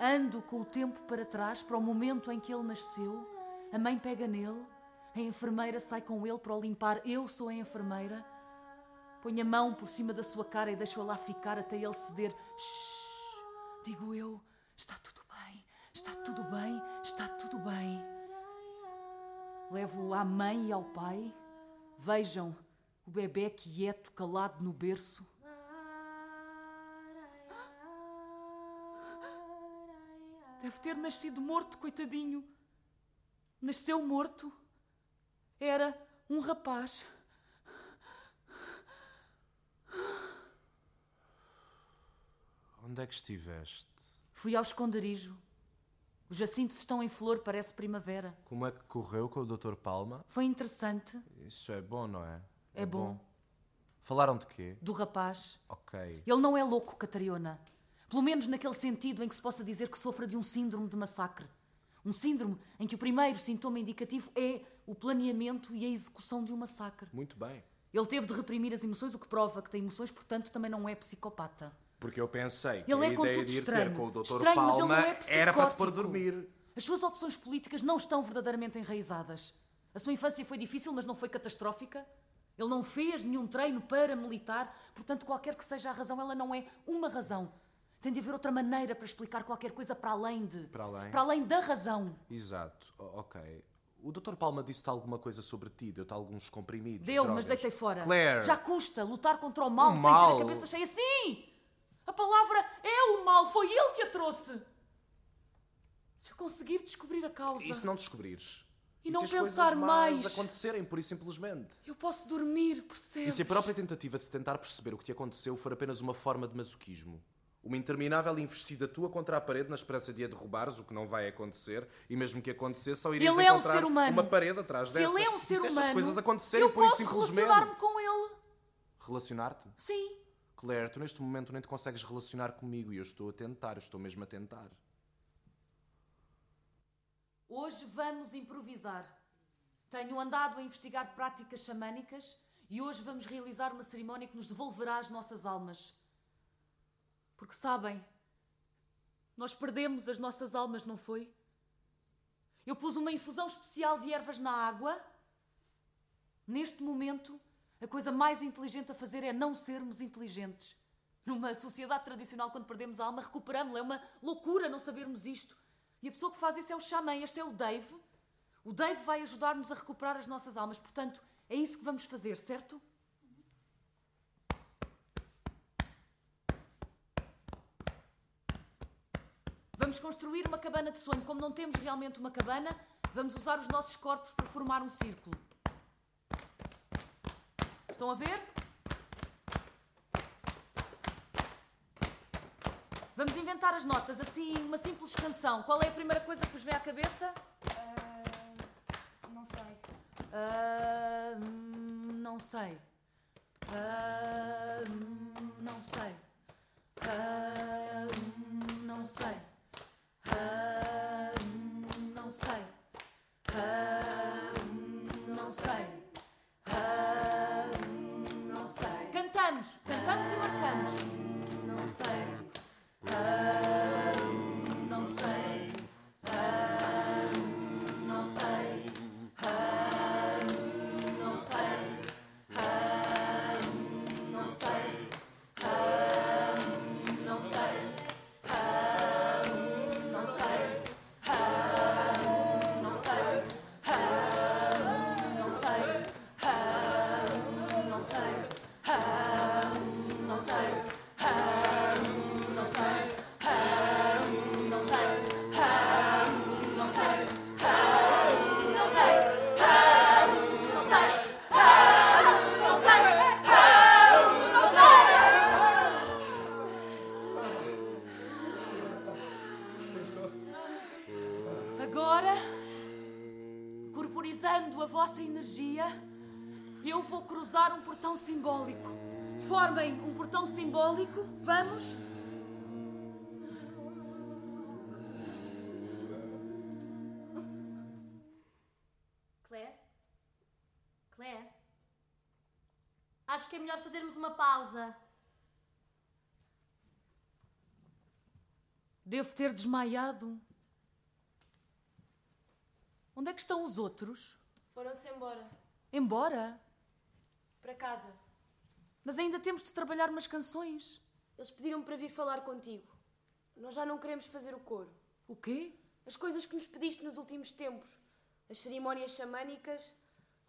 Ando com o tempo para trás, para o momento em que ele nasceu. A mãe pega nele, a enfermeira sai com ele para o limpar. Eu sou a enfermeira. Põe a mão por cima da sua cara e deixo-a lá ficar até ele ceder. Shhh, digo eu, está tudo bem, está tudo bem, está tudo bem. Levo-o à mãe e ao pai. Vejam o bebê quieto, calado no berço. Deve ter nascido morto, coitadinho. Nasceu morto. Era um rapaz. Onde é que estiveste? Fui ao esconderijo. Os jacintos estão em flor, parece primavera. Como é que correu com o Dr. Palma? Foi interessante. Isso é bom, não é? É bom. Falaram de quê? Do rapaz. Ok. Ele não é louco, Catriona. Pelo menos naquele sentido em que se possa dizer que sofra de um síndrome de massacre. Um síndrome em que o primeiro sintoma indicativo é o planeamento e a execução de um massacre. Muito bem. Ele teve de reprimir as emoções, o que prova que tem emoções, portanto também não é psicopata. Porque eu pensei que Ele a é ideia de ir estranho. ter com o Dr. Estranho, mas ele Palma não é era para te pôr dormir. As suas opções políticas não estão verdadeiramente enraizadas. A sua infância foi difícil, mas não foi catastrófica. Ele não fez nenhum treino paramilitar, portanto, qualquer que seja a razão, ela não é uma razão. Tem de haver outra maneira para explicar qualquer coisa para além de. Para além? Para além da razão. Exato. O- ok. O Dr. Palma disse-te alguma coisa sobre ti? Deu-te alguns comprimidos? Deu, drogas? mas deitei fora. Claire! Já custa lutar contra o mal O sem mal? ter a cabeça cheia. Sim! A palavra é o mal, foi ele que a trouxe. Se eu conseguir descobrir a causa. E se não descobrires? E não se as pensar coisas más mais? acontecerem, pura e simplesmente. Eu posso dormir, percebes? E se a própria tentativa de tentar perceber o que te aconteceu for apenas uma forma de masoquismo? Uma interminável investida tua contra a parede na esperança de a derrubares, o que não vai acontecer, e mesmo que acontecesse, só irias Ele é um encontrar ser humano. uma parede atrás Se dessa. ele é um E ser se estas humano, coisas acontecerem, eu e posso simplesmente... relacionar-me com ele. Relacionar-te? Sim. Claire, tu neste momento nem te consegues relacionar comigo e eu estou a tentar, eu estou mesmo a tentar. Hoje vamos improvisar. Tenho andado a investigar práticas xamânicas e hoje vamos realizar uma cerimónia que nos devolverá as nossas almas. Porque sabem, nós perdemos as nossas almas, não foi? Eu pus uma infusão especial de ervas na água. Neste momento, a coisa mais inteligente a fazer é não sermos inteligentes. Numa sociedade tradicional, quando perdemos a alma, recuperamos-la. É uma loucura não sabermos isto. E a pessoa que faz isso é o xamã, este é o Dave. O Dave vai ajudar-nos a recuperar as nossas almas. Portanto, é isso que vamos fazer, certo? Vamos construir uma cabana de sonho. Como não temos realmente uma cabana, vamos usar os nossos corpos para formar um círculo. Estão a ver? Vamos inventar as notas, assim, uma simples canção. Qual é a primeira coisa que vos vem à cabeça? Não sei. Hum, não sei. Hum, não sei. Não sei. Ah, não sei. Ah, não sei. Ah, não sei. Cantamos, cantamos e marcamos. Não sei. Ah, não sei. Simbólico. Vamos? Claire? Claire? Acho que é melhor fazermos uma pausa. Devo ter desmaiado. Onde é que estão os outros? Foram-se embora. Embora? Para casa. Mas ainda temos de trabalhar umas canções. Eles pediram para vir falar contigo. Nós já não queremos fazer o coro. O quê? As coisas que nos pediste nos últimos tempos. As cerimónias xamânicas,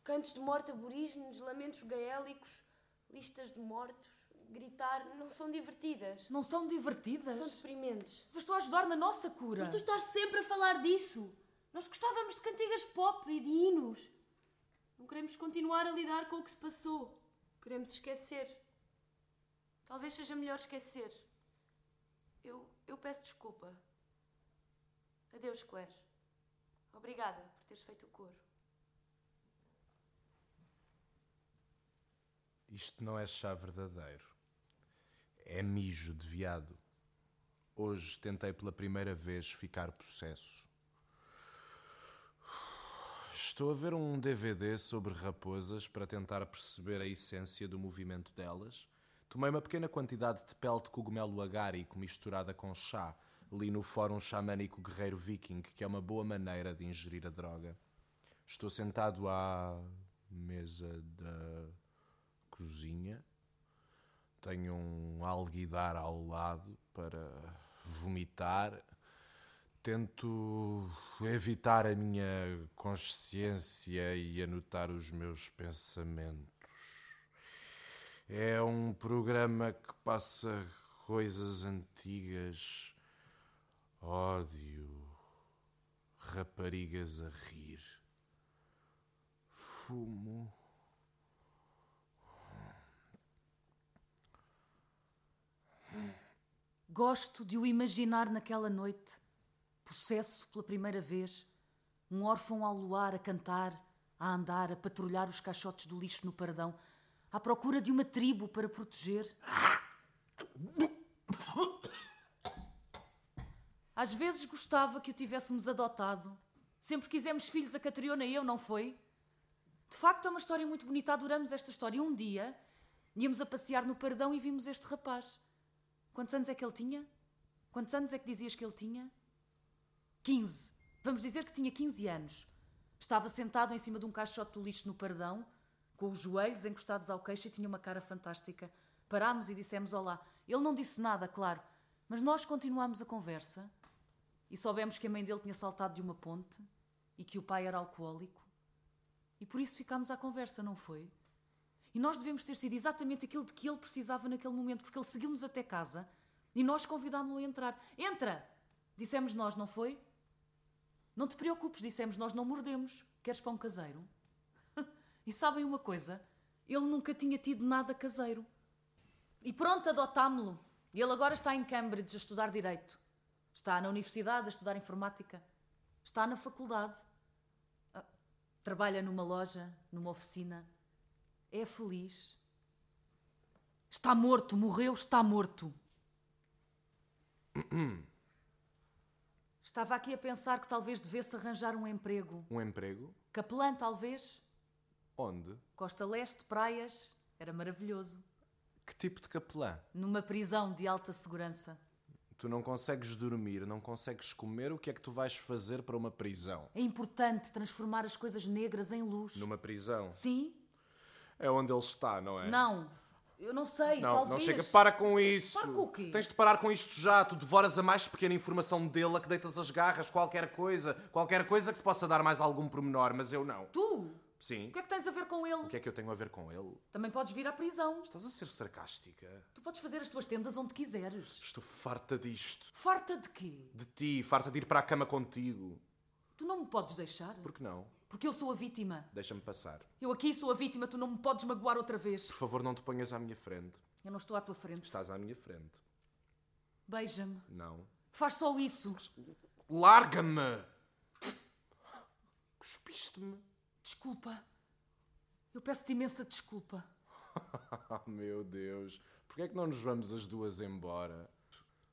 cantos de morte aborígenes, lamentos gaélicos, listas de mortos, gritar, não são divertidas. Não são divertidas? São deprimentes. Mas eu estou a ajudar na nossa cura. Mas tu estás sempre a falar disso. Nós gostávamos de cantigas pop e de hinos. Não queremos continuar a lidar com o que se passou. Queremos esquecer. Talvez seja melhor esquecer. Eu, eu peço desculpa. Adeus, Claire. Obrigada por teres feito o coro. Isto não é chá verdadeiro. É mijo de viado. Hoje tentei pela primeira vez ficar possesso. Estou a ver um DVD sobre raposas para tentar perceber a essência do movimento delas. Tomei uma pequena quantidade de pele de cogumelo agárico misturada com chá, ali no Fórum Xamânico Guerreiro Viking, que é uma boa maneira de ingerir a droga. Estou sentado à mesa da cozinha. Tenho um alguidar ao lado para vomitar. Tento evitar a minha consciência e anotar os meus pensamentos. É um programa que passa coisas antigas, ódio, Raparigas a rir. Fumo. Gosto de o imaginar naquela noite, possesso pela primeira vez, um órfão ao luar a cantar, a andar, a patrulhar os caixotes do lixo no paradão, à procura de uma tribo para proteger. Às vezes gostava que o tivéssemos adotado. Sempre quisemos filhos a Catriona e eu, não foi? De facto, é uma história muito bonita. Adoramos esta história. Um dia íamos a passear no paradão e vimos este rapaz. Quantos anos é que ele tinha? Quantos anos é que dizias que ele tinha? 15. Vamos dizer que tinha 15 anos. Estava sentado em cima de um caixote do lixo no paradão, com os joelhos encostados ao queixo e tinha uma cara fantástica. Parámos e dissemos olá. Ele não disse nada, claro, mas nós continuámos a conversa e soubemos que a mãe dele tinha saltado de uma ponte e que o pai era alcoólico. E por isso ficámos à conversa, não foi? E nós devemos ter sido exatamente aquilo de que ele precisava naquele momento, porque ele seguiu-nos até casa e nós convidámos-lo a entrar. Entra! Dissemos nós, não foi? Não te preocupes, dissemos nós, não mordemos. Queres pão caseiro? e sabem uma coisa? Ele nunca tinha tido nada caseiro. E pronto, adotámo-lo. E ele agora está em Cambridge a estudar Direito. Está na universidade a estudar Informática. Está na faculdade. Ah, Trabalha numa loja, numa oficina. É feliz. Está morto, morreu, está morto. Estava aqui a pensar que talvez devesse arranjar um emprego. Um emprego? Capelã, talvez? Onde? Costa Leste, praias. Era maravilhoso. Que tipo de capelã? Numa prisão de alta segurança. Tu não consegues dormir, não consegues comer, o que é que tu vais fazer para uma prisão? É importante transformar as coisas negras em luz. Numa prisão? Sim? É onde ele está, não é? Não. Eu não sei, Não, talvez. não chega. Para com isso. Para com o quê? Tens de parar com isto já. Tu devoras a mais pequena informação dele, a que deitas as garras, qualquer coisa. Qualquer coisa que te possa dar mais algum pormenor, mas eu não. Tu? Sim. O que é que tens a ver com ele? O que é que eu tenho a ver com ele? Também podes vir à prisão. Estás a ser sarcástica? Tu podes fazer as tuas tendas onde quiseres. Estou farta disto. Farta de quê? De ti, farta de ir para a cama contigo. Tu não me podes deixar. Por que não? Porque eu sou a vítima. Deixa-me passar. Eu aqui sou a vítima, tu não me podes magoar outra vez. Por favor, não te ponhas à minha frente. Eu não estou à tua frente. Estás à minha frente. Beija-me. Não. Faz só isso. Larga-me! Cuspiste-me. Desculpa. Eu peço-te imensa desculpa. Oh, meu Deus. Porquê é que não nos vamos as duas embora?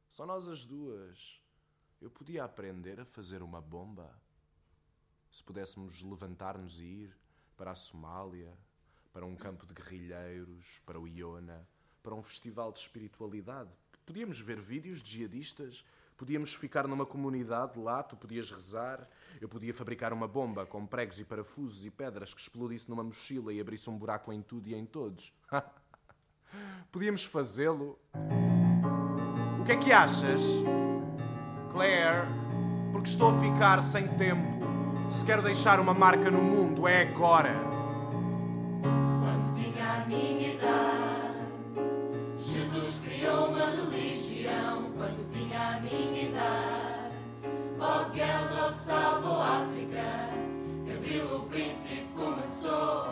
Só nós as duas. Eu podia aprender a fazer uma bomba. Se pudéssemos levantar-nos e ir para a Somália, para um campo de guerrilheiros, para o Iona, para um festival de espiritualidade. Podíamos ver vídeos de jihadistas, podíamos ficar numa comunidade lá, tu podias rezar, eu podia fabricar uma bomba com pregos e parafusos e pedras que explodisse numa mochila e abrisse um buraco em tudo e em todos. Podíamos fazê-lo. O que é que achas? Claire, porque estou a ficar sem tempo. Se quero deixar uma marca no mundo, é agora. Quando tinha a minha idade, Jesus criou uma religião. Quando tinha a minha idade, Bob Geldof salvou a África. Gavrilo, o príncipe, começou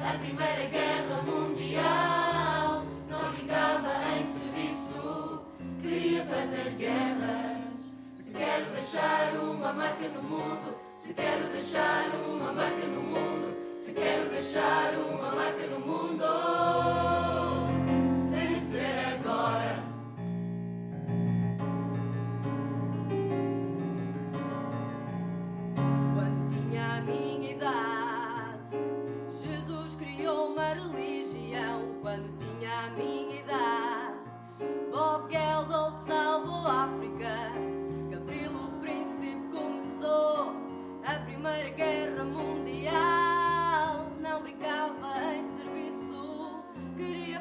a Primeira Guerra Mundial. Não brincava em serviço, queria fazer guerras. Se quero deixar uma marca no mundo, se quero deixar uma marca no mundo, se quero deixar uma marca no mundo,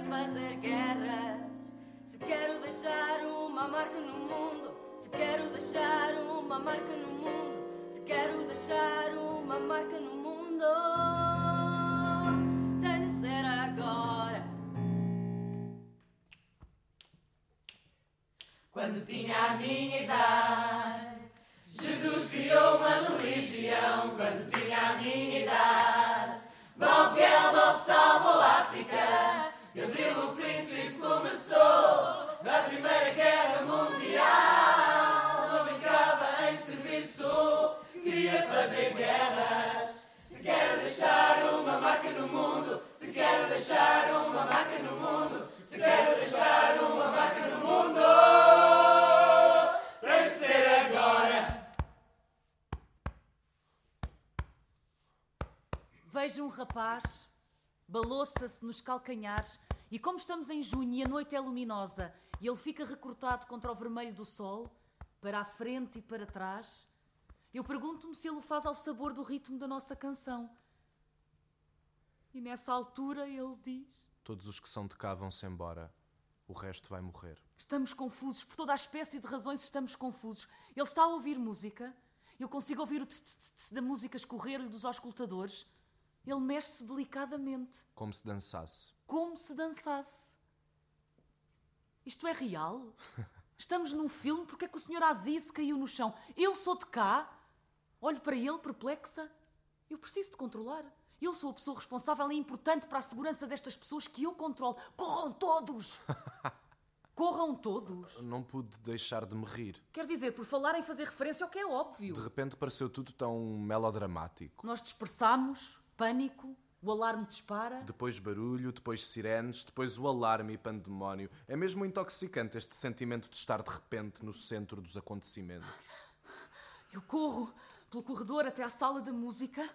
fazer guerras. Se quero deixar uma marca no mundo, se quero deixar uma marca no mundo. Se quero deixar uma marca no mundo, tem de ser agora. Quando tinha a minha idade, Jesus criou uma religião quando tinha a minha idade. Geldof salvou a África. Gabriel o Príncipe começou na Primeira Guerra Mundial. Não brincava em serviço, queria fazer guerras. Se quer deixar uma marca no mundo, se quer deixar uma marca no mundo, se quer deixar uma marca no mundo, tem ser agora. Vejo um rapaz, balouça-se nos calcanhares, e como estamos em junho e a noite é luminosa e ele fica recortado contra o vermelho do sol, para a frente e para trás, eu pergunto-me se ele o faz ao sabor do ritmo da nossa canção. E nessa altura ele diz: Todos os que são de cá vão-se embora. O resto vai morrer. Estamos confusos, por toda a espécie de razões estamos confusos. Ele está a ouvir música, eu consigo ouvir o tss, tss, tss da música escorrer-lhe dos auscultadores. Ele mexe-se delicadamente, Como se dançasse. como se dançasse. Isto é real? Estamos num filme, porque é que o Sr. Aziz caiu no chão? Eu sou de cá? Olho para ele, perplexa. Eu preciso de controlar. Eu sou a pessoa responsável e importante para a segurança destas pessoas que eu controlo. Corram todos! Corram todos! Não pude deixar de me rir. Quer dizer, por falar em fazer referência ao que é óbvio. De repente pareceu tudo tão melodramático. Nós dispersamos, pânico, o alarme dispara. Depois barulho, depois sirenes, depois o alarme e pandemónio. É mesmo intoxicante este sentimento de estar de repente no centro dos acontecimentos. Eu corro pelo corredor até à sala da música,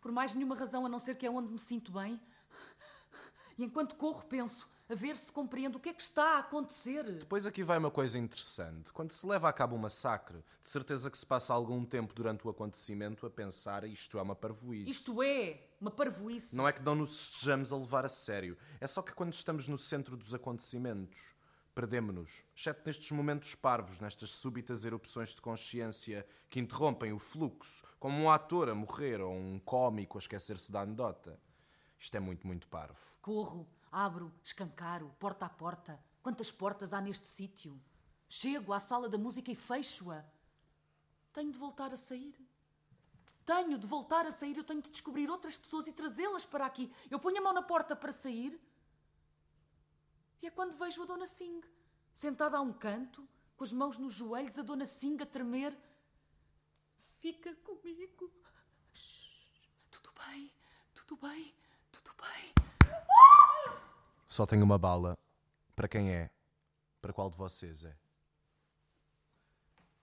por mais nenhuma razão a não ser que é onde me sinto bem. E enquanto corro, penso, a ver se compreendo o que é que está a acontecer. Depois aqui vai uma coisa interessante. Quando se leva a cabo um massacre, de certeza que se passa algum tempo durante o acontecimento a pensar isto é uma parvoíce. Isto é uma parvoíce. Não é que não nos estejamos a levar a sério. É só que quando estamos no centro dos acontecimentos, perdemos-nos. Exceto nestes momentos parvos, nestas súbitas erupções de consciência que interrompem o fluxo, como um ator a morrer ou um cómico a esquecer-se da anedota. Isto é muito, muito parvo. Corro, abro, escancaro, porta a porta. Quantas portas há neste sítio? Chego à sala da música e fecho-a. Tenho de voltar a sair. Tenho de voltar a sair. Eu tenho de descobrir outras pessoas e trazê-las para aqui. Eu ponho a mão na porta para sair. E é quando vejo a Dona Singh, sentada a um canto, com as mãos nos joelhos, a Dona Singh a tremer. Fica comigo. Shhh. Tudo bem, tudo bem, tudo bem. Só tenho uma bala. Para quem é? Para qual de vocês é?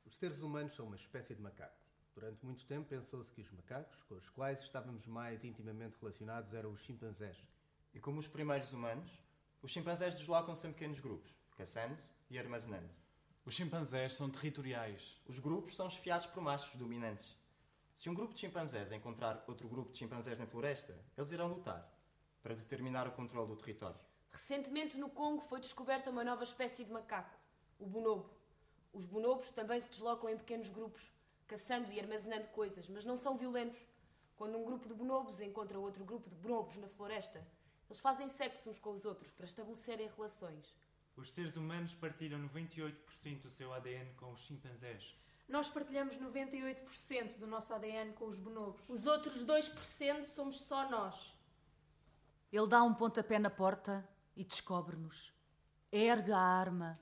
Os seres humanos são uma espécie de macacos. Durante muito tempo pensou-se que os macacos, com os quais estávamos mais intimamente relacionados, eram os chimpanzés. E como os primeiros humanos, os chimpanzés deslocam-se em pequenos grupos, caçando e armazenando. Os chimpanzés são territoriais. Os grupos são esfiados por machos dominantes. Se um grupo de chimpanzés encontrar outro grupo de chimpanzés na floresta, eles irão lutar para determinar o controle do território. Recentemente no Congo foi descoberta uma nova espécie de macaco, o bonobo. Os bonobos também se deslocam em pequenos grupos, caçando e armazenando coisas, mas não são violentos. Quando um grupo de bonobos encontra outro grupo de bonobos na floresta, eles fazem sexo uns com os outros para estabelecerem relações. Os seres humanos partilham 98% do seu ADN com os chimpanzés. Nós partilhamos 98% do nosso ADN com os bonobos. Os outros 2% somos só nós. Ele dá um pontapé na porta e descobre-nos. Ergue a arma.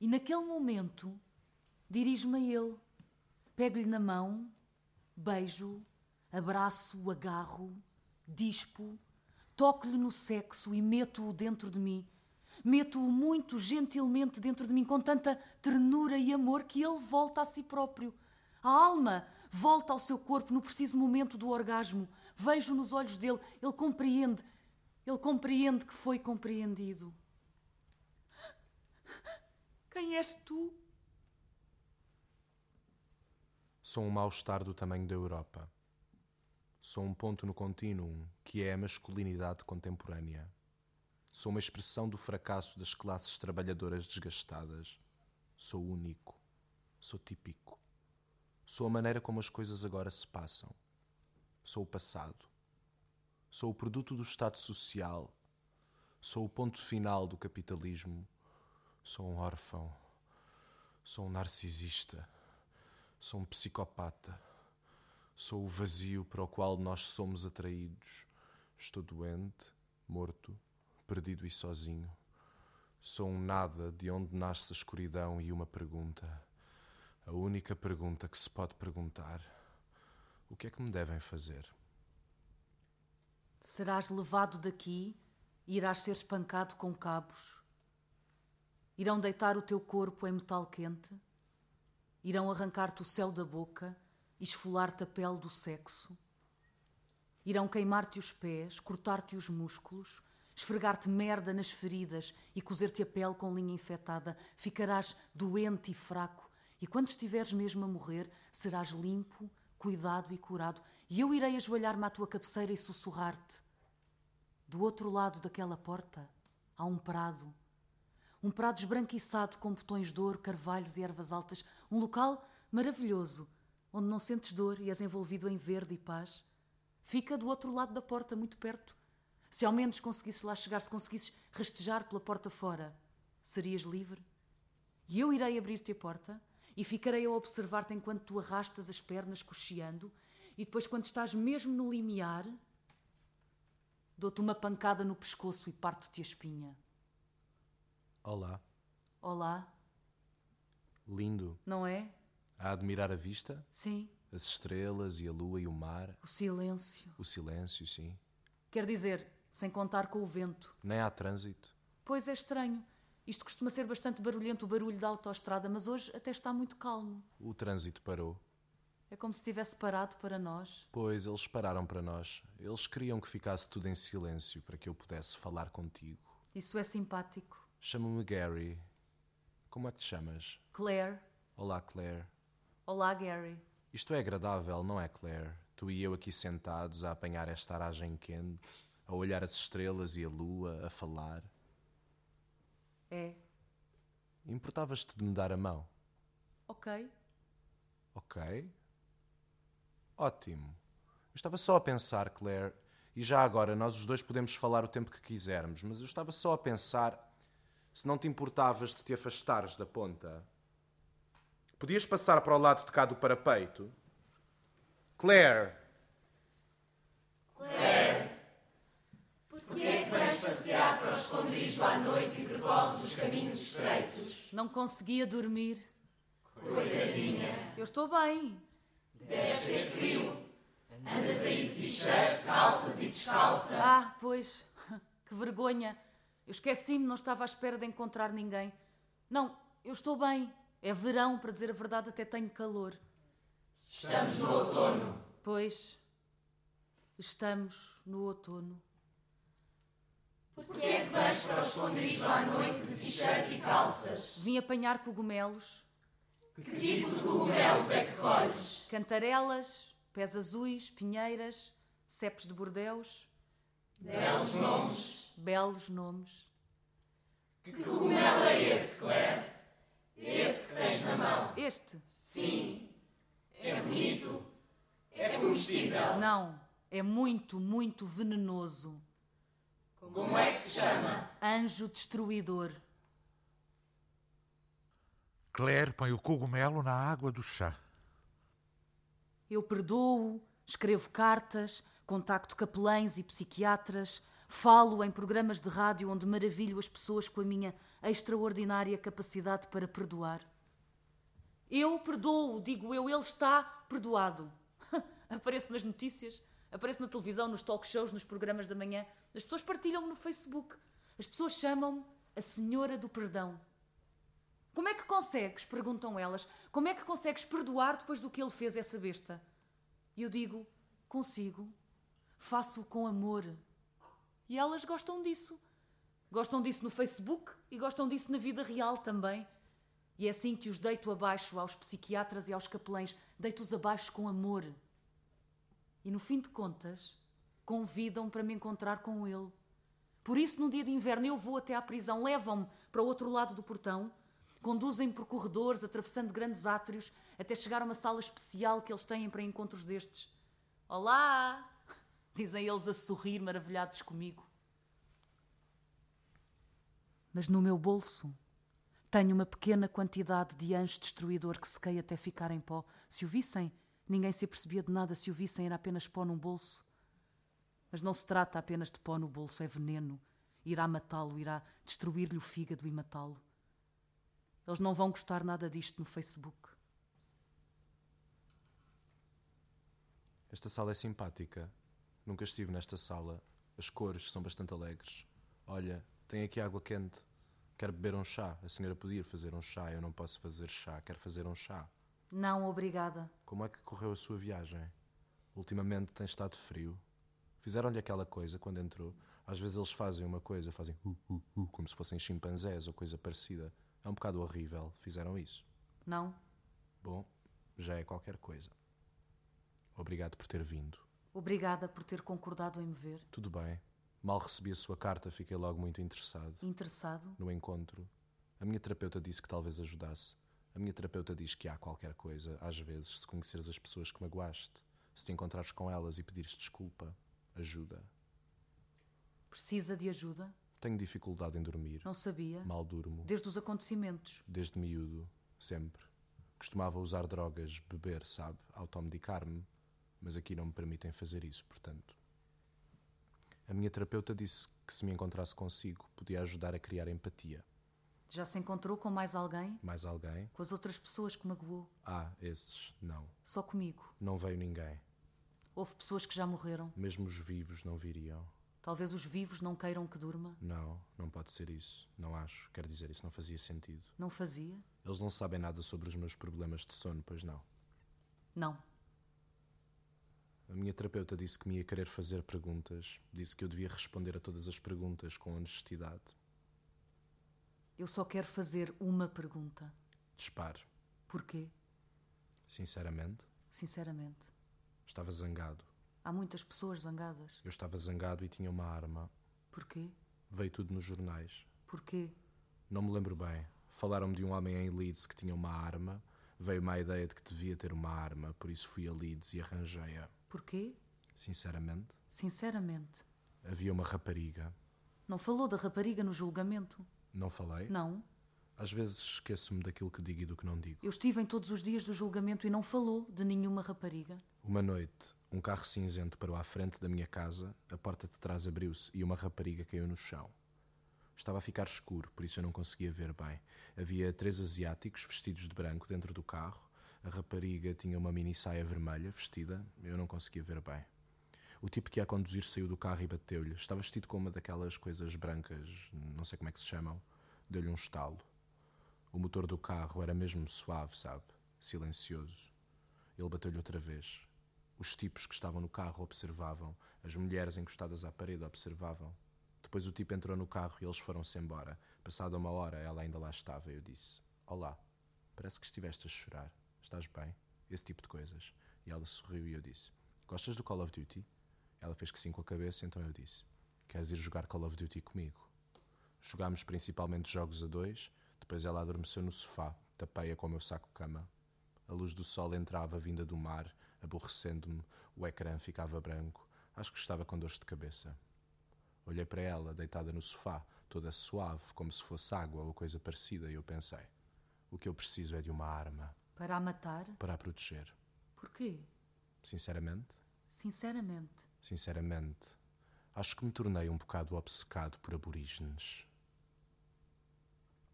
E naquele momento, dirijo-me a ele. Pego-lhe na mão, beijo, abraço, agarro, dispo, toco-lhe no sexo e meto-o dentro de mim. Meto-o muito gentilmente dentro de mim, com tanta ternura e amor que ele volta a si próprio. A alma volta ao seu corpo no preciso momento do orgasmo. Vejo nos olhos dele, ele compreende, ele compreende que foi compreendido. Quem és tu? Sou um mal-estar do tamanho da Europa. Sou um ponto no contínuo que é a masculinidade contemporânea. Sou uma expressão do fracasso das classes trabalhadoras desgastadas. Sou único. Sou típico. Sou a maneira como as coisas agora se passam. Sou o passado. Sou o produto do Estado Social. Sou o ponto final do capitalismo. Sou um órfão. Sou um narcisista. Sou um psicopata. Sou o vazio para o qual nós somos atraídos. Estou doente, morto, perdido e sozinho. Sou um nada de onde nasce a escuridão e uma pergunta. A única pergunta que se pode perguntar: o que é que me devem fazer? Serás levado daqui e irás ser espancado com cabos. Irão deitar o teu corpo em metal quente. Irão arrancar-te o céu da boca e esfolar-te a pele do sexo. Irão queimar-te os pés, cortar-te os músculos, esfregar-te merda nas feridas e cozer-te a pele com linha infectada. Ficarás doente e fraco, e quando estiveres mesmo a morrer, serás limpo, cuidado e curado. E eu irei ajoelhar-me à tua cabeceira e sussurrar-te. Do outro lado daquela porta há um prado. Um prado esbranquiçado com botões de ouro, carvalhos e ervas altas. Um local maravilhoso, onde não sentes dor e és envolvido em verde e paz. Fica do outro lado da porta, muito perto. Se ao menos conseguisses lá chegar, se conseguisses rastejar pela porta fora, serias livre. E eu irei abrir-te a porta e ficarei a observar-te enquanto tu arrastas as pernas cocheando e depois, quando estás mesmo no limiar, dou-te uma pancada no pescoço e parto-te a espinha. Olá. Olá, Lindo. não é? A admirar a vista? Sim, As estrelas e a lua e o mar. o silêncio. O silêncio, sim. Quer dizer, sem contar com o vento. Nem há trânsito. Pois é estranho. Isto costuma ser bastante barulhento, o barulho da autoestrada, mas hoje até está muito calmo. O trânsito parou. É como se tivesse parado para nós. Pois eles pararam para nós. Eles queriam que ficasse tudo em silêncio para que eu pudesse falar contigo. Isso é simpático. Chamo-me Gary. Como é que te chamas? Claire. Olá, Claire. Olá, Gary. Isto é agradável, não é, Claire? Tu e eu aqui sentados a apanhar esta aragem quente, a olhar as estrelas e a lua, a falar. É. Importavas-te de me dar a mão? Ok. Ok. Ótimo. Eu estava só a pensar, Claire, e já agora nós os dois podemos falar o tempo que quisermos, mas eu estava só a pensar se não te importavas de te afastares da ponta. Podias passar para o lado de cá do parapeito? Claire porquê é que vais passear para o esconderijo à noite e percorres os caminhos estreitos? Não conseguia dormir. Coitadinha, Eu estou bem. deve ter frio. Andas aí de t-shirt, calças e descalça. Ah, pois. Que vergonha. Eu esqueci-me, não estava à espera de encontrar ninguém. Não, eu estou bem. É verão, para dizer a verdade, até tenho calor. Estamos no outono. Pois. Estamos no outono. Porquê é que vais para o esconderijo à noite de t-shirt e calças? Vim apanhar cogumelos. Que tipo de cogumelos é que colhes? Cantarelas, pés azuis, pinheiras, cepos de bordeus. Belos nomes. Belos nomes. Que cogumelo é esse, Claire? Esse que tens na mão. Este? Sim. É bonito. É comestível. Não, é muito, muito venenoso. Como é que se chama? Anjo destruidor. Claire põe o cogumelo na água do chá. Eu perdoo, escrevo cartas, contacto capelães e psiquiatras, falo em programas de rádio onde maravilho as pessoas com a minha extraordinária capacidade para perdoar. Eu perdoo, digo eu, ele está perdoado. Apareço nas notícias, apareço na televisão, nos talk shows, nos programas da manhã. As pessoas partilham-me no Facebook. As pessoas chamam-me a Senhora do Perdão. Como é que consegues, perguntam elas, como é que consegues perdoar depois do que ele fez essa besta? E eu digo, consigo, faço-o com amor. E elas gostam disso. Gostam disso no Facebook e gostam disso na vida real também. E é assim que os deito abaixo aos psiquiatras e aos capelães, deito-os abaixo com amor. E no fim de contas, convidam para me encontrar com ele. Por isso, num dia de inverno, eu vou até à prisão, levam-me para o outro lado do portão, conduzem-me por corredores, atravessando grandes átrios, até chegar a uma sala especial que eles têm para encontros destes. Olá! Dizem eles a sorrir, maravilhados comigo. Mas no meu bolso Tenho uma pequena quantidade de anjo destruidor que sequei até ficar em pó. Se o vissem, ninguém se apercebia de nada. Se o vissem, era apenas pó num bolso. Mas não se trata apenas de pó no bolso, é veneno. Irá matá-lo, irá destruir-lhe o fígado e matá-lo. Eles não vão gostar nada disto no Facebook. Esta sala é simpática. Nunca estive nesta sala. As cores são bastante alegres. Olha, tem aqui água quente. Quero beber um chá. A senhora podia fazer um chá. Eu não posso fazer chá. Quero fazer um chá. Não, obrigada. Como é que correu a sua viagem? Ultimamente tem estado frio. Fizeram-lhe aquela coisa quando entrou. Às vezes eles fazem uma coisa, fazem uh, uh, uh, como se fossem chimpanzés ou coisa parecida. É um bocado horrível. Fizeram isso. Não. Bom, já é qualquer coisa. Obrigado por ter vindo. Obrigada por ter concordado em me ver. Tudo bem. Mal recebi a sua carta, fiquei logo muito interessado. Interessado? No encontro. A minha terapeuta disse que talvez ajudasse. A minha terapeuta diz que há qualquer coisa, às vezes, se conheceres as pessoas que magoaste, se te encontrares com elas e pedires desculpa, ajuda. Precisa de ajuda? Tenho dificuldade em dormir. Não sabia. Mal durmo. Desde os acontecimentos. Desde miúdo, sempre. Costumava usar drogas, beber, sabe, automedicar-me, mas aqui não me permitem fazer isso, portanto. A minha terapeuta disse que se me encontrasse consigo, podia ajudar a criar empatia. Já se encontrou com mais alguém? Mais alguém? Com as outras pessoas que magoou? Ah, esses, não. Só comigo? Não veio ninguém. Houve pessoas que já morreram? Mesmo os vivos não viriam. Talvez os vivos não queiram que durma? Não, não pode ser isso. Não acho. Quer dizer, isso não fazia sentido. Não fazia? Eles não sabem nada sobre os meus problemas de sono, pois não? Não. A minha terapeuta disse que me ia querer fazer perguntas. Disse que eu devia responder a todas as perguntas com honestidade. Eu só quero fazer uma pergunta. Dispare. Porquê? Sinceramente? Sinceramente. Estava zangado. Há muitas pessoas zangadas. Eu estava zangado e tinha uma arma. Porquê? Veio tudo nos jornais. Porquê? Não me lembro bem. Falaram-me de um homem em Leeds que tinha uma arma. Veio-me a ideia de que devia ter uma arma, por isso fui a Leeds e arranjei-a. Porquê? Sinceramente? Sinceramente. Havia uma rapariga. Não falou da rapariga no julgamento? Não falei? Não. Às vezes esqueço-me daquilo que digo e do que não digo. Eu estive em todos os dias do julgamento e não falou de nenhuma rapariga. Uma noite, um carro cinzento parou à frente da minha casa, a porta de trás abriu-se e uma rapariga caiu no chão. Estava a ficar escuro, por isso eu não conseguia ver bem. Havia três asiáticos vestidos de branco dentro do carro. A rapariga tinha uma mini saia vermelha vestida, eu não conseguia ver bem. O tipo que ia conduzir saiu do carro e bateu-lhe. Estava vestido com uma daquelas coisas brancas, não sei como é que se chamam. Deu-lhe um estalo. O motor do carro era mesmo suave, sabe? Silencioso. Ele bateu-lhe outra vez. Os tipos que estavam no carro observavam. As mulheres encostadas à parede observavam. Depois o tipo entrou no carro e eles foram-se embora. Passada uma hora, ela ainda lá estava. Eu disse: Olá, parece que estiveste a chorar. Estás bem? Esse tipo de coisas. E ela sorriu e eu disse: Gostas do Call of Duty? Ela fez que sim com a cabeça, então eu disse: Queres ir jogar Call of Duty comigo? Jogámos principalmente jogos a dois. Depois ela adormeceu no sofá, tapei-a com o meu saco-cama. A luz do sol entrava vinda do mar, aborrecendo-me. O ecrã ficava branco. Acho que estava com dores de cabeça. Olhei para ela, deitada no sofá, toda suave, como se fosse água ou coisa parecida, e eu pensei: o que eu preciso é de uma arma. Para a matar? Para a proteger. Porquê? Sinceramente? Sinceramente. Sinceramente, acho que me tornei um bocado obcecado por aborígenes.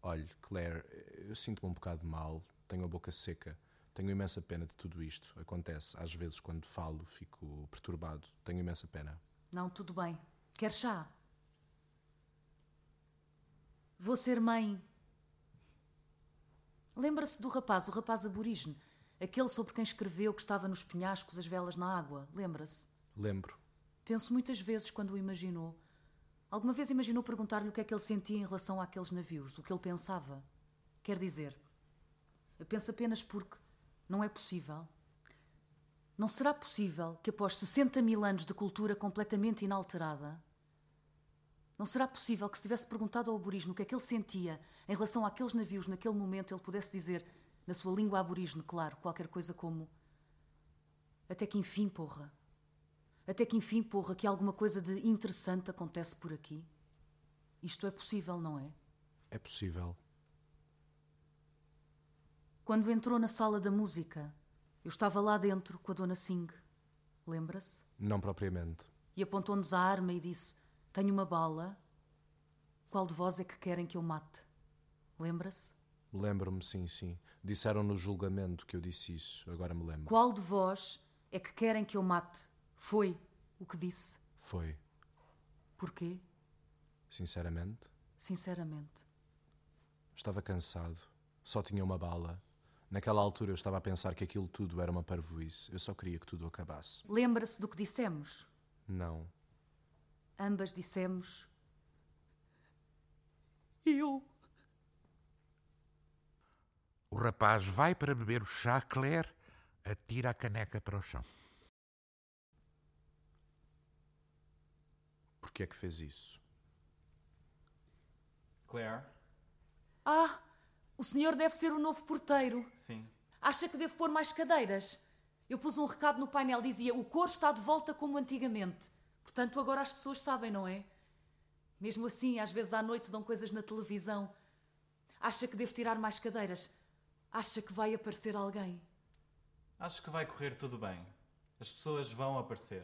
Olhe, Claire, eu sinto-me um bocado mal, tenho a boca seca, tenho imensa pena de tudo isto. Acontece, às vezes, quando falo, fico perturbado. Tenho imensa pena. Não, tudo bem. Quer chá? Vou ser mãe. Lembra-se do rapaz, o rapaz aborígene, aquele sobre quem escreveu que estava nos penhascos as velas na água. Lembra-se? Lembro. Penso muitas vezes quando o imaginou. Alguma vez imaginou perguntar-lhe o que é que ele sentia em relação àqueles navios, o que ele pensava? Quer dizer, penso apenas porque não é possível. Não será possível que após 60 mil anos de cultura completamente inalterada, não será possível que se tivesse perguntado ao aborígene o que é que ele sentia em relação àqueles navios naquele momento, ele pudesse dizer, na sua língua aborígene, claro, qualquer coisa como até que enfim, porra. Até que enfim, porra, que alguma coisa de interessante acontece por aqui. Isto é possível, não é? É possível. Quando entrou na sala da música, eu estava lá dentro com a Dona Singh. Lembra-se? Não propriamente. E apontou-nos a arma e disse: Tenho uma bala. Qual de vós é que querem que eu mate? Lembra-se? Lembro-me, sim, sim. Disseram no julgamento que eu disse isso, agora me lembro. Qual de vós é que querem que eu mate? Foi o que disse. Foi. Porquê? Sinceramente, Sinceramente. estava cansado. Só tinha uma bala. Naquela altura eu estava a pensar que aquilo tudo era uma parvoíce. Eu só queria que tudo acabasse. Lembra-se do que dissemos? Não. Ambas dissemos. Eu. O rapaz vai para beber o chá, Claire atira a caneca para o chão. Por que é que fez isso? Claire? Ah, o senhor deve ser o novo porteiro. Sim. Acha que devo pôr mais cadeiras? Eu pus um recado no painel, dizia: o coro está de volta como antigamente. Portanto, agora as pessoas sabem, não é? Mesmo assim, às vezes à noite dão coisas na televisão. Acha que devo tirar mais cadeiras? Acha que vai aparecer alguém? Acho que vai correr tudo bem. As pessoas vão aparecer.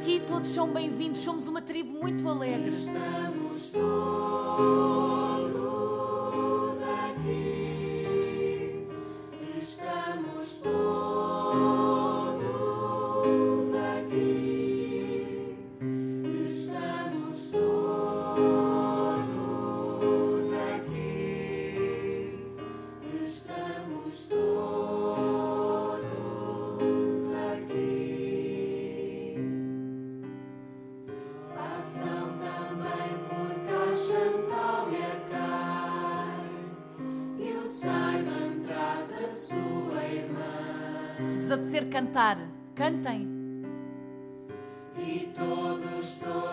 Aqui todos são bem-vindos, somos uma tribo muito alegre. Estamos todos cantar, cantem. E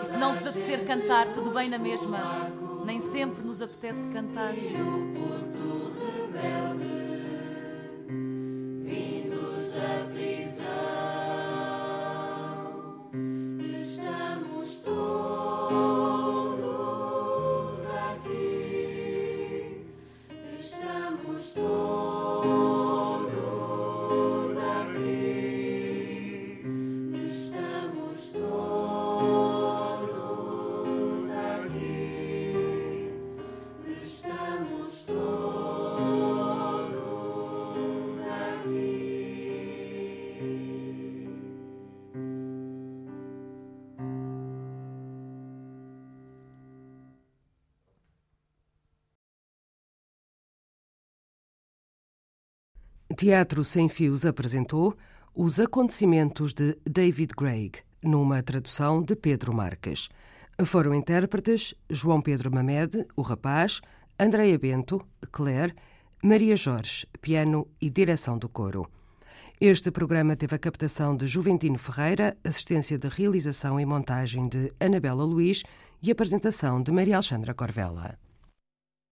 se não vos apetecer cantar, tudo bem na mesma. Nem sempre nos apetece cantar. Teatro Sem Fios apresentou Os Acontecimentos de David Greig, numa tradução de Pedro Marques. Foram intérpretes João Pedro Mamed, o rapaz, Andreia Bento, Claire, Maria Jorge, piano e direção do coro. Este programa teve a captação de Juventino Ferreira, assistência de realização e montagem de Anabela Luiz e apresentação de Maria Alexandra Corvella.